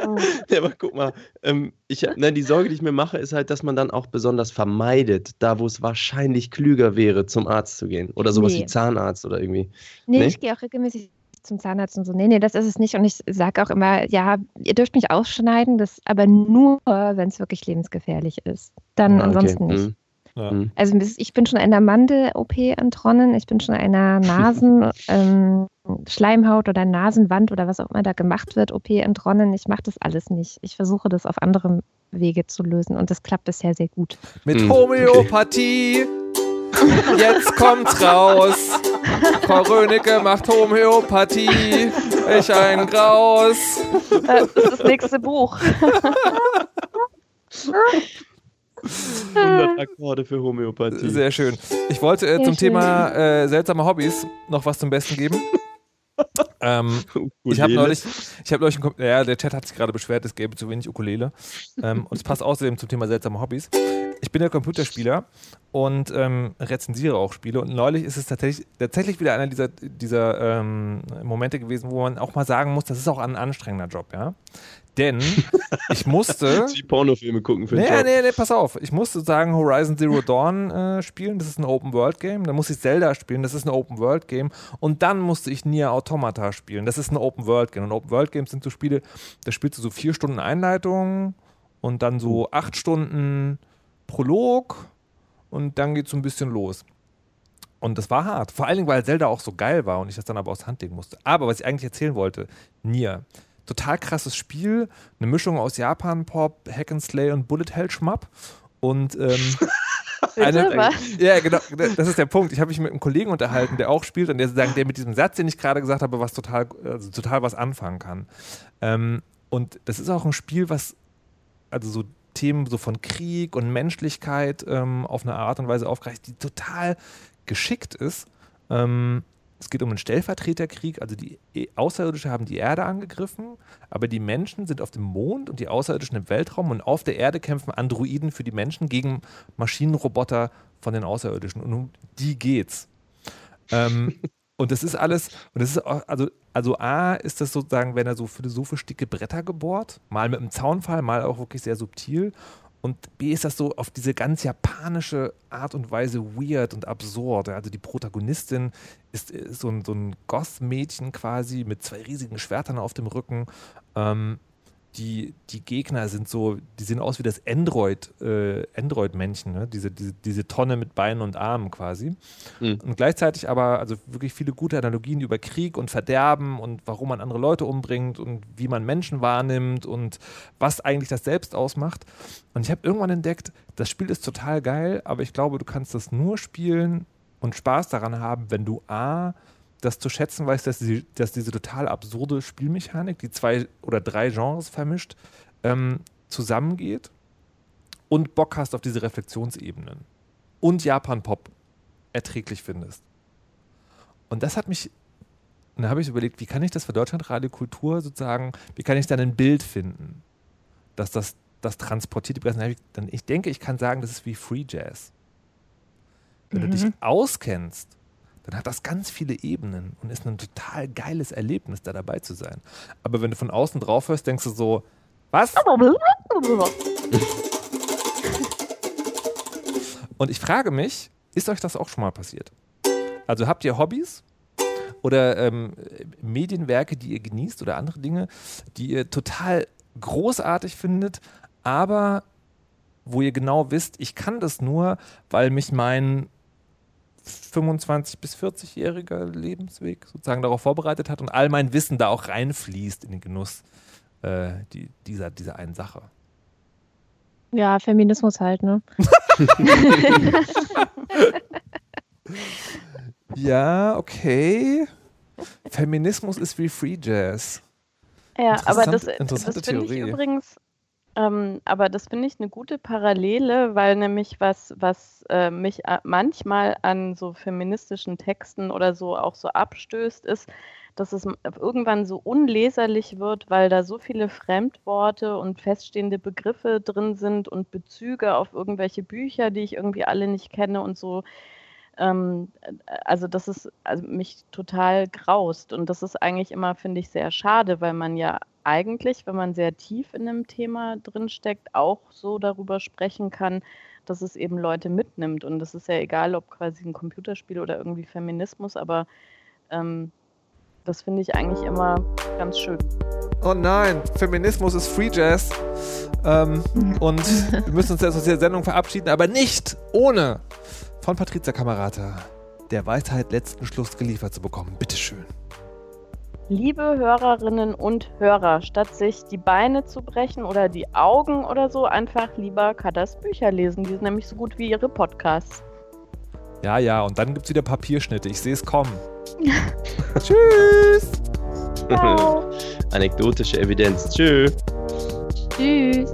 Ja, aber guck mal, ähm, ich, ne, die Sorge, die ich mir mache, ist halt, dass man dann auch besonders vermeidet, da wo es wahrscheinlich klüger wäre, zum Arzt zu gehen. Oder sowas
Nee.
wie Zahnarzt oder irgendwie.
Nee,
Nee?
ich gehe auch regelmäßig zum Zahnarzt und so. Nee, nee, das ist es nicht. Und ich sage auch immer, ja, ihr dürft mich ausschneiden, das aber nur, wenn es wirklich lebensgefährlich ist. Dann
Ah, okay.
ansonsten nicht.
Mhm.
Ja.
Mhm.
Also ich bin schon einer Mandel-OP entronnen, ich bin schon einer Nasen, ähm, Schleimhaut oder Nasenwand oder was auch immer da gemacht wird, OP entronnen. Ich mache das alles nicht. Ich versuche das auf anderem Wege zu lösen und das klappt bisher sehr gut.
Mit
Hm,
Homöopathie. Jetzt kommt's raus. Frau Rönecke macht Homöopathie. Ich ein Graus.
Das ist das nächste Buch.
100 Akkorde für Homöopathie.
Sehr schön. Ich wollte äh,
Sehr
zum
schön.
Thema äh, seltsame Hobbys noch was zum Besten geben. Ähm, ich habe neulich, ich habe neulich, einen ja, der Chat hat sich gerade beschwert, es gäbe zu wenig Ukulele. Ähm, und es passt außerdem zum Thema seltsame Hobbys. Ich bin ja Computerspieler und ähm, rezensiere auch Spiele. Und neulich ist es tatsächlich, tatsächlich wieder einer dieser, dieser ähm, Momente gewesen, wo man auch mal sagen muss, das ist auch ein anstrengender Job, ja. Denn ich musste.
Die Pornofilme gucken für den
Nee,
Job.
nee, nee, pass auf. Ich musste sagen Horizon Zero Dawn äh, spielen, das ist ein Open-World-Game. Dann musste ich Zelda spielen, das ist ein Open-World-Game. Und dann musste ich Nier Automata spielen, das ist ein Open-World-Game. Und Open-World-Games sind so Spiele, da spielst du so vier Stunden Einleitung und dann so acht Stunden Prolog und dann geht es so ein bisschen los. Und das war hart. Vor allen Dingen, weil Zelda auch so geil war und ich das dann aber aus der Hand legen musste. Aber was ich eigentlich erzählen wollte, Nier. Total krasses Spiel. Eine Mischung aus Japan-Pop, Hack and Slay und Bullet Hell Schmapp. Und ähm, Eine-
was?
ja, genau, das ist der Punkt. Ich habe mich mit einem Kollegen unterhalten, der auch spielt und der der mit diesem Satz, den ich gerade gesagt habe, was total, also total was anfangen kann. Ähm, und das ist auch ein Spiel, was also so Themen so von Krieg und Menschlichkeit ähm, auf eine Art und Weise aufgreift, die total geschickt ist. Ähm, es geht um einen Stellvertreterkrieg, also die E- Außerirdische haben die Erde angegriffen, aber die Menschen sind auf dem Mond und die Außerirdischen im Weltraum und auf der Erde kämpfen Androiden für die Menschen gegen Maschinenroboter von den Außerirdischen. Und um die geht's. Ähm, und das ist alles, und das ist auch, also, also A ist das sozusagen, wenn er so philosophisch dicke Bretter gebohrt, mal mit einem Zaunfall, mal auch wirklich sehr subtil. Und B ist das so auf diese ganz japanische Art und Weise weird und absurd. Also die Protagonistin ist, ist so ein, so ein Goth-Mädchen quasi mit zwei riesigen Schwertern auf dem Rücken. Ähm, die, die Gegner sind so, die sehen aus wie das Android, äh, Android-Männchen, ne? diese, diese, diese Tonne mit Beinen und Armen quasi.
Mhm.
Und gleichzeitig aber also wirklich viele gute Analogien über Krieg und Verderben und warum man andere Leute umbringt und wie man Menschen wahrnimmt und was eigentlich das Selbst ausmacht. Und ich habe irgendwann entdeckt, das Spiel ist total geil, aber ich glaube, du kannst das nur spielen und Spaß daran haben, wenn du A, das zu schätzen weißt, dass, die, dass diese total absurde Spielmechanik, die zwei oder drei Genres vermischt, ähm, zusammengeht und Bock hast auf diese Reflexionsebenen und Japan-Pop erträglich findest. Und das hat mich, und da habe ich überlegt, wie kann ich das für Deutschlandradio Kultur sozusagen, wie kann ich dann ein Bild finden, dass das, das transportiert die Presse. Dann, ich, dann ich denke, ich kann sagen, das ist wie Free Jazz. Wenn du dich auskennst, dann hat das ganz viele Ebenen und ist ein total geiles Erlebnis, da dabei zu sein. Aber wenn du von außen drauf hörst, denkst du so, was? Und ich frage mich, ist euch das auch schon mal passiert? Also habt ihr Hobbys oder ähm, Medienwerke, die ihr genießt oder andere Dinge, die ihr total großartig findet, aber wo ihr genau wisst, ich kann das nur, weil mich mein 25 bis 40-jähriger Lebensweg sozusagen darauf vorbereitet hat und all mein Wissen da auch reinfließt in den Genuss äh, die, dieser, dieser einen Sache.
Ja, Feminismus halt, ne?
Ja, okay. Feminismus ist wie Free Jazz.
Ja, aber das, das finde ich übrigens, ähm, aber das finde ich eine gute Parallele, weil nämlich was, was äh, mich a- manchmal an so feministischen Texten oder so auch so abstößt, ist, dass es irgendwann so unleserlich wird, weil da so viele Fremdworte und feststehende Begriffe drin sind und Bezüge auf irgendwelche Bücher, die ich irgendwie alle nicht kenne und so. Ähm, also das ist also mich total graust und das ist eigentlich immer, finde ich, sehr schade, weil man ja eigentlich, wenn man sehr tief in einem Thema drinsteckt, auch so darüber sprechen kann, dass es eben Leute mitnimmt und das ist ja egal, ob quasi ein Computerspiel oder irgendwie Feminismus, aber ähm, das finde ich eigentlich immer ganz schön.
Oh nein, Feminismus ist Free Jazz. Ähm, und wir müssen uns jetzt aus der Sendung verabschieden, aber nicht ohne von Patricia Kamerata der Weisheit letzten Schluss geliefert zu bekommen. Bitteschön.
Liebe Hörerinnen und Hörer, statt sich die Beine zu brechen oder die Augen oder so, einfach lieber Kadas Bücher lesen. Die sind nämlich so gut wie ihre Podcasts.
Ja, ja, und dann gibt es wieder Papierschnitte. Ich sehe es kommen. Tschüss.
Anekdotische Evidenz. Tschö.
Tschüss.